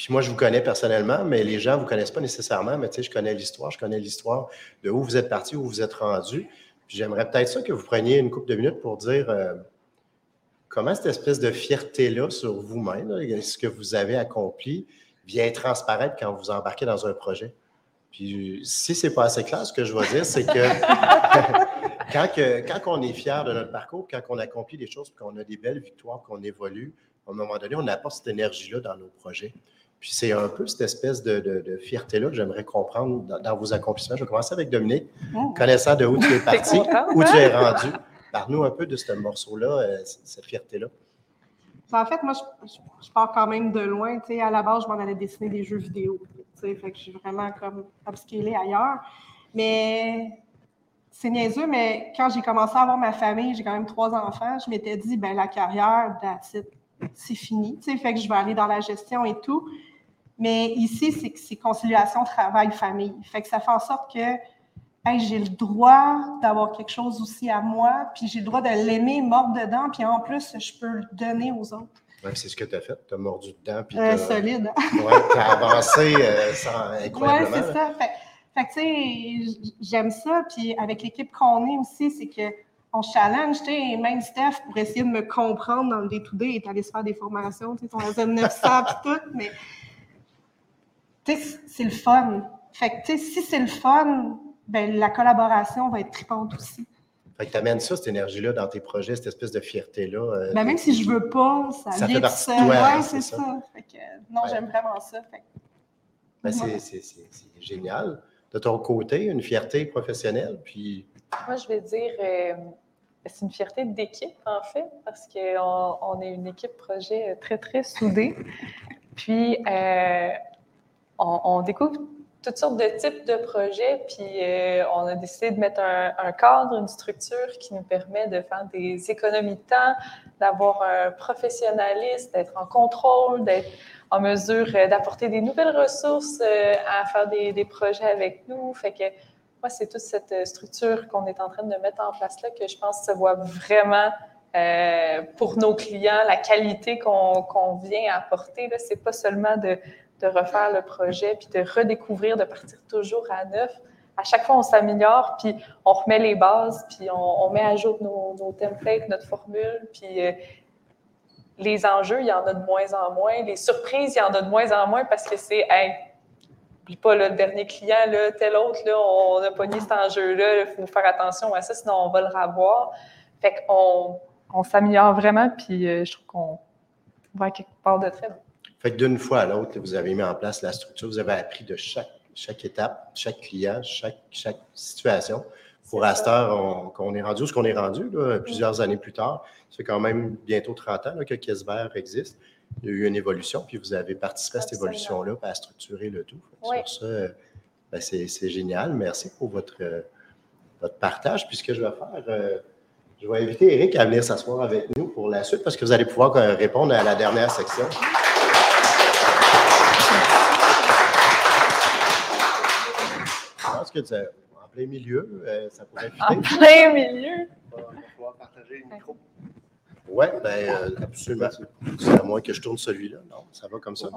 Puis moi, je vous connais personnellement, mais les gens ne vous connaissent pas nécessairement. Mais tu sais, je connais l'histoire. Je connais l'histoire de où vous êtes parti, où vous êtes rendu. Puis j'aimerais peut-être ça que vous preniez une couple de minutes pour dire euh, comment cette espèce de fierté-là sur vous-même, ce que vous avez accompli, vient transparaître quand vous embarquez dans un projet? Puis si ce n'est pas assez clair, ce que je vais dire, c'est que quand, que quand on est fier de notre parcours, quand on accomplit des choses, qu'on a des belles victoires, qu'on évolue, à un moment donné, on apporte cette énergie-là dans nos projets. Puis c'est un peu cette espèce de, fierté-là que j'aimerais comprendre dans, vos accomplissements. Je vais commencer avec Dominique, oh. connaissant de où tu es parti, où tu es rendu. Parle-nous un peu de ce morceau-là, euh, cette fierté-là. En fait, moi, je, pars quand même de loin. à la base, je m'en allais dessiner des jeux vidéo. Fait que je suis vraiment comme ailleurs. Mais c'est niaiseux, mais quand j'ai commencé à avoir ma famille, j'ai quand même trois enfants, je m'étais dit, ben la carrière, c'est fini. Fait que je vais aller dans la gestion et tout. Mais ici, c'est conciliation travail-famille. Fait que ça fait en sorte que j'ai le droit d'avoir quelque chose aussi à moi, puis j'ai le droit de l'aimer, mordre dedans, puis en plus, je peux le donner aux autres. Oui, c'est ce que tu as fait. Tu as mordu dedans. Puis euh, solide. Oui, tu as avancé euh, sans, incroyablement. Oui, c'est ça. Fait, fait que, tu sais, j'aime ça. Puis avec l'équipe qu'on est aussi, c'est qu'on challenge, tu sais, même Steph, pour essayer de me comprendre dans le day-to-day, est allé se faire des formations, tu sais, ton Z900 puis tout, mais c'est le fun. Fait que, si c'est le fun, ben, la collaboration va être tripante aussi. Fait que tu amènes ça, cette énergie-là, dans tes projets, cette espèce de fierté-là. Euh, ben, même si je veux pas, ça, ça vient ça. Ouais, hein, c'est ça. Fait que, non, j'aime vraiment ça. Fait ben, c'est génial. De ton côté, une fierté professionnelle, puis... Moi, je vais dire, euh, c'est une fierté d'équipe, en fait, parce qu'on on est une équipe projet très, très soudée. Puis, euh, on, découvre toutes sortes de types de projets, puis euh, on a décidé de mettre un, cadre, une structure qui nous permet de faire des économies de temps, d'avoir un professionnaliste, d'être en contrôle, d'être en mesure euh, d'apporter des nouvelles ressources euh, à faire des, des, projets avec nous. Fait que moi, c'est toute cette structure qu'on est en train de mettre en place là que je pense se voit vraiment euh, pour nos clients, la qualité qu'on vient apporter. Ce n'est pas seulement de, de, refaire le projet puis de redécouvrir, de partir toujours à neuf. À chaque fois, on s'améliore, puis on remet les bases, puis on, met à jour nos, templates, notre formule, puis euh, les enjeux, il y en a de moins en moins. Les surprises, il y en a de moins en moins parce que c'est, hey, n'oublie pas le dernier client, tel autre, là, on a pogné cet enjeu-là, il faut faire attention à ça, sinon on va le revoir. Fait qu'on on s'améliore vraiment, puis euh, je trouve qu'on va quelque part de très bon. Fait que d'une fois à l'autre, vous avez mis en place la structure, vous avez appris de chaque, chaque étape, chaque client, chaque, chaque situation. Pour Astor, on, on est rendu où ce qu'on est rendu, là, plusieurs années plus tard. Ça fait quand même bientôt 30 ans là, que Kesver existe. Il y a eu une évolution, puis vous avez participé à cette évolution-là, à structurer le tout. Oui. Sur ça, ben c'est génial. Merci pour votre, votre partage. Puis ce que je vais faire, euh, je vais inviter Eric à venir s'asseoir avec nous pour la suite parce que vous allez pouvoir euh, répondre à la dernière section. Pense que c'est en plein milieu, euh, ça pourrait En plein milieu. On va pouvoir partager le micro. Oui, bien, euh, absolument. C'est à moins que je tourne celui-là. Non, ça va comme ça.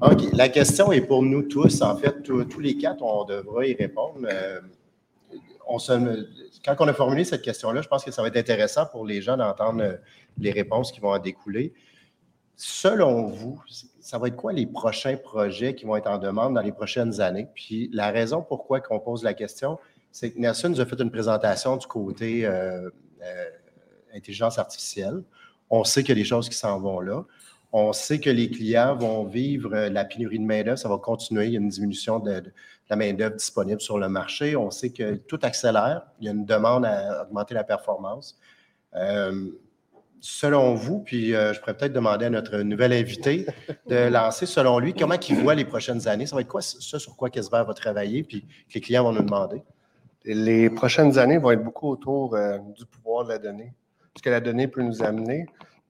OK. La question est pour nous tous. En fait, tous, tous les quatre, on devra y répondre. Euh, on se, quand on a formulé cette question-là, je pense que ça va être intéressant pour les gens d'entendre les réponses qui vont en découler. Selon vous, ça va être quoi les prochains projets qui vont être en demande dans les prochaines années? Puis la raison pourquoi on pose la question, c'est que Nelson nous a fait une présentation du côté euh, euh, intelligence artificielle. On sait qu'il y a des choses qui s'en vont là. On sait que les clients vont vivre euh, la pénurie de main-d'œuvre, ça va continuer. Il y a une diminution de, la main-d'œuvre disponible sur le marché. On sait que tout accélère. Il y a une demande à augmenter la performance. Selon vous, puis euh, je pourrais peut-être demander à notre nouvel invité de lancer, selon lui, comment il voit les prochaines années. Ça va être quoi ça sur quoi Kesver va travailler, puis que les clients vont nous demander? Les prochaines années vont être beaucoup autour euh, du pouvoir de la donnée, ce que la donnée peut nous amener.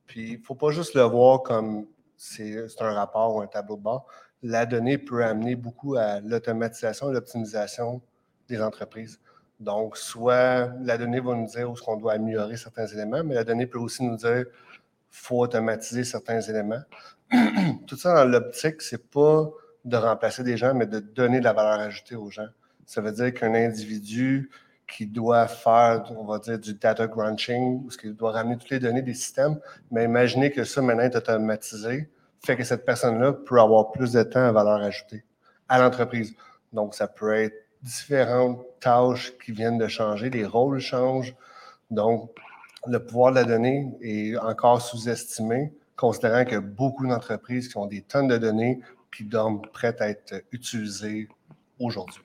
Puis il ne faut pas juste le voir comme c'est un rapport ou un tableau de bord. La donnée peut amener beaucoup à l'automatisation et l'optimisation des entreprises. Donc, soit la donnée va nous dire où est-ce qu'on doit améliorer certains éléments, mais la donnée peut aussi nous dire qu'il faut automatiser certains éléments. Tout ça dans l'optique, c'est pas de remplacer des gens, mais de donner de la valeur ajoutée aux gens. Ça veut dire qu'un individu qui doit faire, on va dire, du data crunching, ou ce qui doit ramener toutes les données des systèmes, mais imaginez que ça maintenant est automatisé, fait que cette personne-là peut avoir plus de temps à valeur ajoutée à l'entreprise. Donc, ça peut être différentes tâches qui viennent de changer, les rôles changent. Donc, le pouvoir de la donnée est encore sous-estimé, considérant a beaucoup d'entreprises qui ont des tonnes de données qui dorment prêtes à être utilisées aujourd'hui.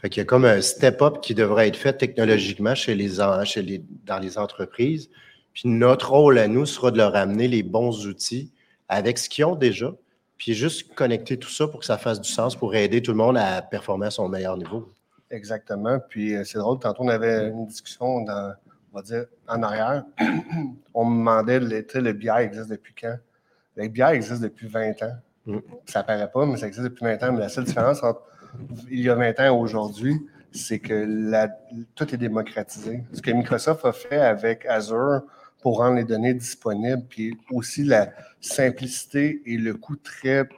Fait qu'il y a comme un step-up qui devrait être fait technologiquement chez les, chez les, dans les entreprises. Puis notre rôle à nous sera de leur amener les bons outils avec ce qu'ils ont déjà, puis juste connecter tout ça pour que ça fasse du sens, pour aider tout le monde à performer à son meilleur niveau. Exactement. Puis euh, c'est drôle, tantôt on avait une discussion dans, on va dire, en arrière. on me demandait, le, le BI existe depuis quand? Le BI existe depuis 20 ans. Mm. Ça paraît pas, mais ça existe depuis 20 ans. Mais la seule différence entre il y a 20 ans et aujourd'hui, c'est que la, tout est démocratisé. Ce que Microsoft a fait avec Azure pour rendre les données disponibles, puis aussi la simplicité et le coût très,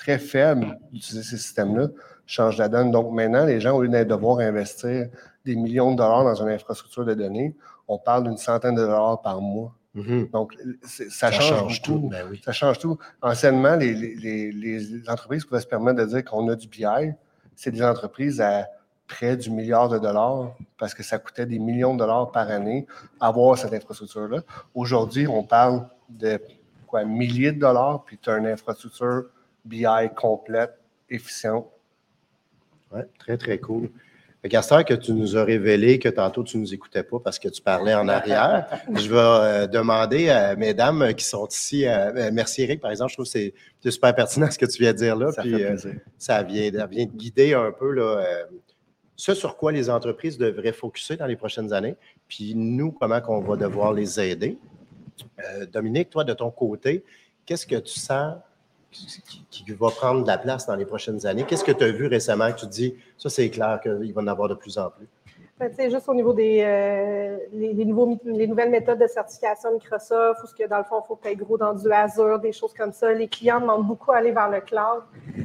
très faible d'utiliser ces systèmes-là, change la donne. Donc maintenant, les gens, au lieu de devoir investir des millions de dollars dans une infrastructure de données, on parle d'une centaine de dollars par mois. Mm-hmm. Donc, ça, Ça change, change tout. ben oui. Ça change tout. Anciennement, les, les- les- les entreprises pouvaient se permettre de dire qu'on a du BI. C'est des entreprises à près du milliard de dollars parce que ça coûtait des millions de dollars par année avoir cette infrastructure-là. Aujourd'hui, on parle de quoi, milliers de dollars, puis tu as une infrastructure BI complète, efficiente. Oui, très, très cool. Heure que tu nous as révélé que tantôt tu ne nous écoutais pas parce que tu parlais en arrière, je vais euh, demander à mesdames qui sont ici, euh, euh, merci Eric, par exemple, je trouve que c'est super pertinent ce que tu viens de dire là. Ça puis, fait euh, ça, vient, ça vient de guider un peu là, ce sur quoi les entreprises devraient focuser dans les prochaines années, puis nous, comment qu'on va devoir les aider. Dominique, toi, de ton côté, qu'est-ce que tu sens qui, va prendre de la place dans les prochaines années? Qu'est-ce que tu as vu récemment que tu te dis, ça c'est clair qu'il va en avoir de plus en plus? Ben, juste au niveau des euh, les, nouveaux, les nouvelles méthodes de certification Microsoft, ou ce que dans le fond, il faut être gros dans du Azure, des choses comme ça. Les clients demandent beaucoup à aller vers le cloud.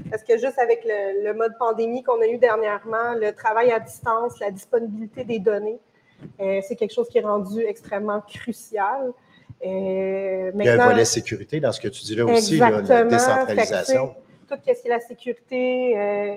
Parce que juste avec le, le mode pandémie qu'on a eu dernièrement, le travail à distance, la disponibilité des données, euh, c'est quelque chose qui est rendu extrêmement crucial. Euh, Il y a un volet sécurité dans ce que tu dis là aussi, là, la décentralisation. Tout ce qui est la sécurité, euh,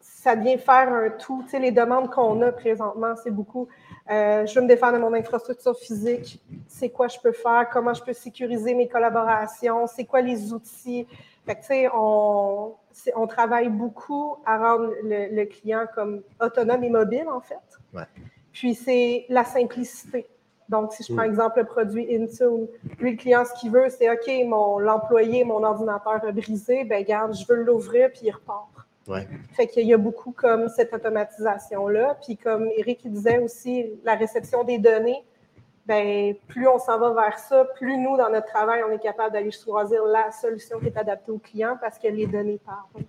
ça vient faire un tout. Tu sais, les demandes qu'on a présentement, c'est beaucoup. euh, je veux me défendre de mon infrastructure physique. C'est quoi je peux faire? Comment je peux sécuriser mes collaborations? C'est quoi les outils? Fait que, tu sais, on, travaille beaucoup à rendre le, le client comme autonome et mobile, en fait. Ouais. Puis c'est la simplicité. Donc, si je prends Mm. exemple le produit Intune, lui, le client, ce qu'il veut, c'est OK, mon l'employé, mon ordinateur a brisé, ben garde, je veux l'ouvrir, puis il repart. Ouais. Fait qu'il y a beaucoup comme cette automatisation-là. Puis comme Eric il disait aussi, la réception des données, ben plus on s'en va vers ça, plus nous, dans notre travail, on est capable d'aller choisir la solution qui est adaptée au client parce que les données parlent.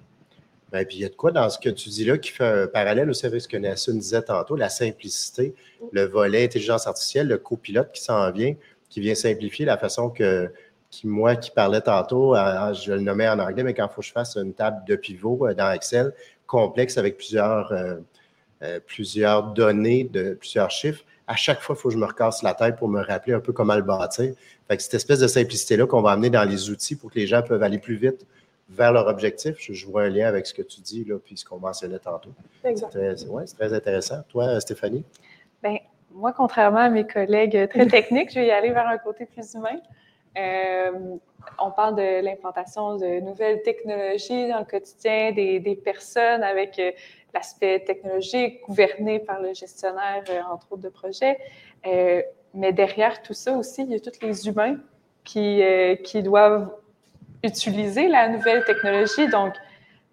Ben, puis il y a de quoi dans ce que tu dis là qui fait un parallèle aussi avec ce que Nassun disait tantôt, la simplicité, le volet intelligence artificielle, le copilote qui s'en vient, qui vient simplifier la façon que moi qui parlais tantôt, je le nommais en anglais, mais quand il faut que je fasse une table de pivot euh, dans Excel complexe avec plusieurs, euh, euh, plusieurs données, de, plusieurs chiffres, à chaque fois, il faut que je me recasse la tête pour me rappeler un peu comment le bâtir. Cette espèce de simplicité-là qu'on va amener dans les outils pour que les gens peuvent aller plus vite vers leur objectif, je, je vois un lien avec ce que tu dis, là, puis ce qu'on mentionnait tantôt. C'est très, ouais, c'est très intéressant. Toi, Stéphanie? Ben, moi, contrairement à mes collègues très techniques, je vais y aller vers un côté plus humain. Euh, on parle de l'implantation de nouvelles technologies dans le quotidien des, des personnes avec euh, l'aspect technologique gouverné par le gestionnaire, euh, entre autres, de projet. Euh, mais derrière tout ça aussi, il y a tous les humains qui, euh, qui doivent utiliser la nouvelle technologie. Donc,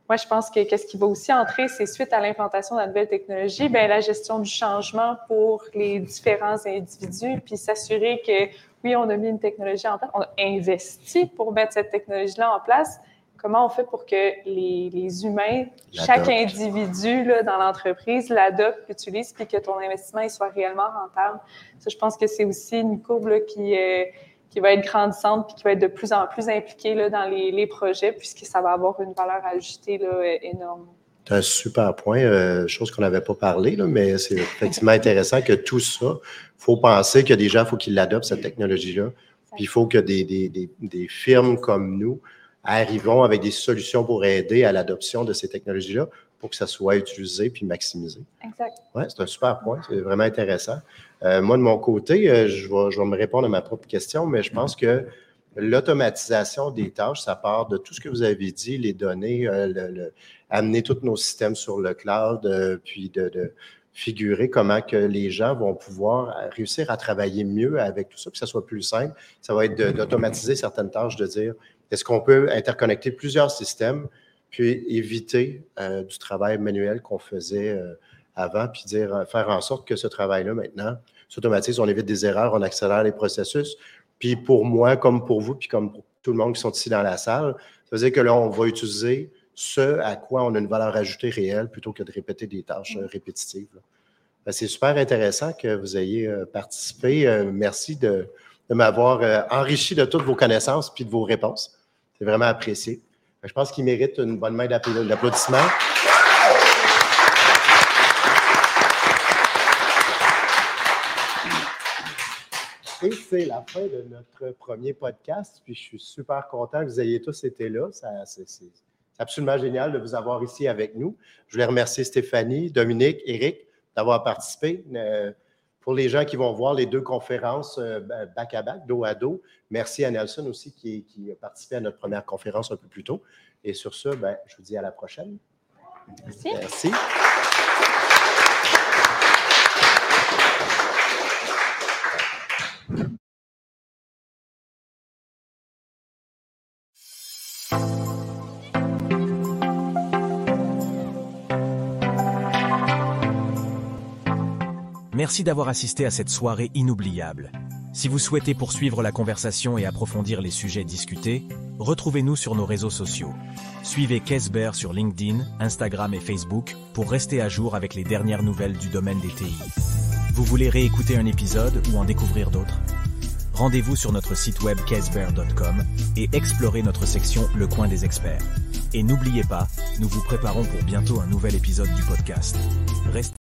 moi, je pense que qu'est-ce qui va aussi entrer, c'est suite à l'implantation de la nouvelle technologie, bien, la gestion du changement pour les différents individus, puis s'assurer que, oui, on a mis une technologie en place, on a investi pour mettre cette technologie-là en place. Comment on fait pour que les, les humains, chaque individu là, dans l'entreprise l'adopte, l'utilise, puis que ton investissement il soit réellement rentable? Ça, je pense que c'est aussi une courbe là, qui, euh, qui va être grandissante puis qui va être de plus en plus impliquée là, dans les, projets, puisque ça va avoir une valeur ajoutée là, énorme. C'est un super point, euh, chose qu'on n'avait pas parlé, là, mais c'est effectivement intéressant que tout ça, il faut penser que déjà, il faut qu'ils l'adoptent, cette technologie-là. Puis il faut que des, des, des, des firmes comme nous arrivons avec des solutions pour aider à l'adoption de ces technologies-là pour que ça soit utilisé puis maximisé. Exact. Oui, c'est un super point. C'est vraiment intéressant. Euh, moi, de mon côté, euh, je, vais, je vais me répondre à ma propre question, mais je pense que l'automatisation des tâches, ça part de tout ce que vous avez dit, les données, euh, le- le- amener tous nos systèmes sur le cloud, puis de, de figurer comment que les gens vont pouvoir réussir à travailler mieux avec tout ça, que ça soit plus simple. Ça va être d'automatiser certaines tâches, de dire est-ce qu'on peut interconnecter plusieurs systèmes, puis éviter euh, du travail manuel qu'on faisait euh, avant, puis dire, euh, faire en sorte que ce travail-là, maintenant, s'automatise, on évite des erreurs, on accélère les processus. Puis pour moi, comme pour vous, puis comme pour tout le monde qui sont ici dans la salle, ça veut dire que là, on va utiliser ce à quoi on a une valeur ajoutée réelle plutôt que de répéter des tâches répétitives. Ben, C'est super intéressant que vous ayez participé. Merci de, de m'avoir enrichi de toutes vos connaissances puis de vos réponses. C'est vraiment apprécié. Je pense qu'il mérite une bonne main d'appla- d'applaudissements. Et c'est la fin de notre premier podcast. Puis je suis super content que vous ayez tous été là. C'est absolument génial de vous avoir ici avec nous. Je voulais remercier Stéphanie, Dominique, Eric d'avoir participé. Euh, pour les gens qui vont voir les deux conférences euh, back à back, dos à dos, merci à Nelson aussi qui, qui a participé à notre première conférence un peu plus tôt. Et sur ce, ben, je vous dis à la prochaine. Merci. Merci. Merci d'avoir assisté à cette soirée inoubliable. Si vous souhaitez poursuivre la conversation et approfondir les sujets discutés, Retrouvez-nous sur nos réseaux sociaux. Suivez Kesber sur LinkedIn, Instagram et Facebook pour rester à jour avec les dernières nouvelles du domaine des TI. Vous voulez réécouter un épisode ou en découvrir d'autres? Rendez-vous sur notre site web kesber.com et explorez notre section Le coin des experts. Et n'oubliez pas, nous vous préparons pour bientôt un nouvel épisode du podcast. Restez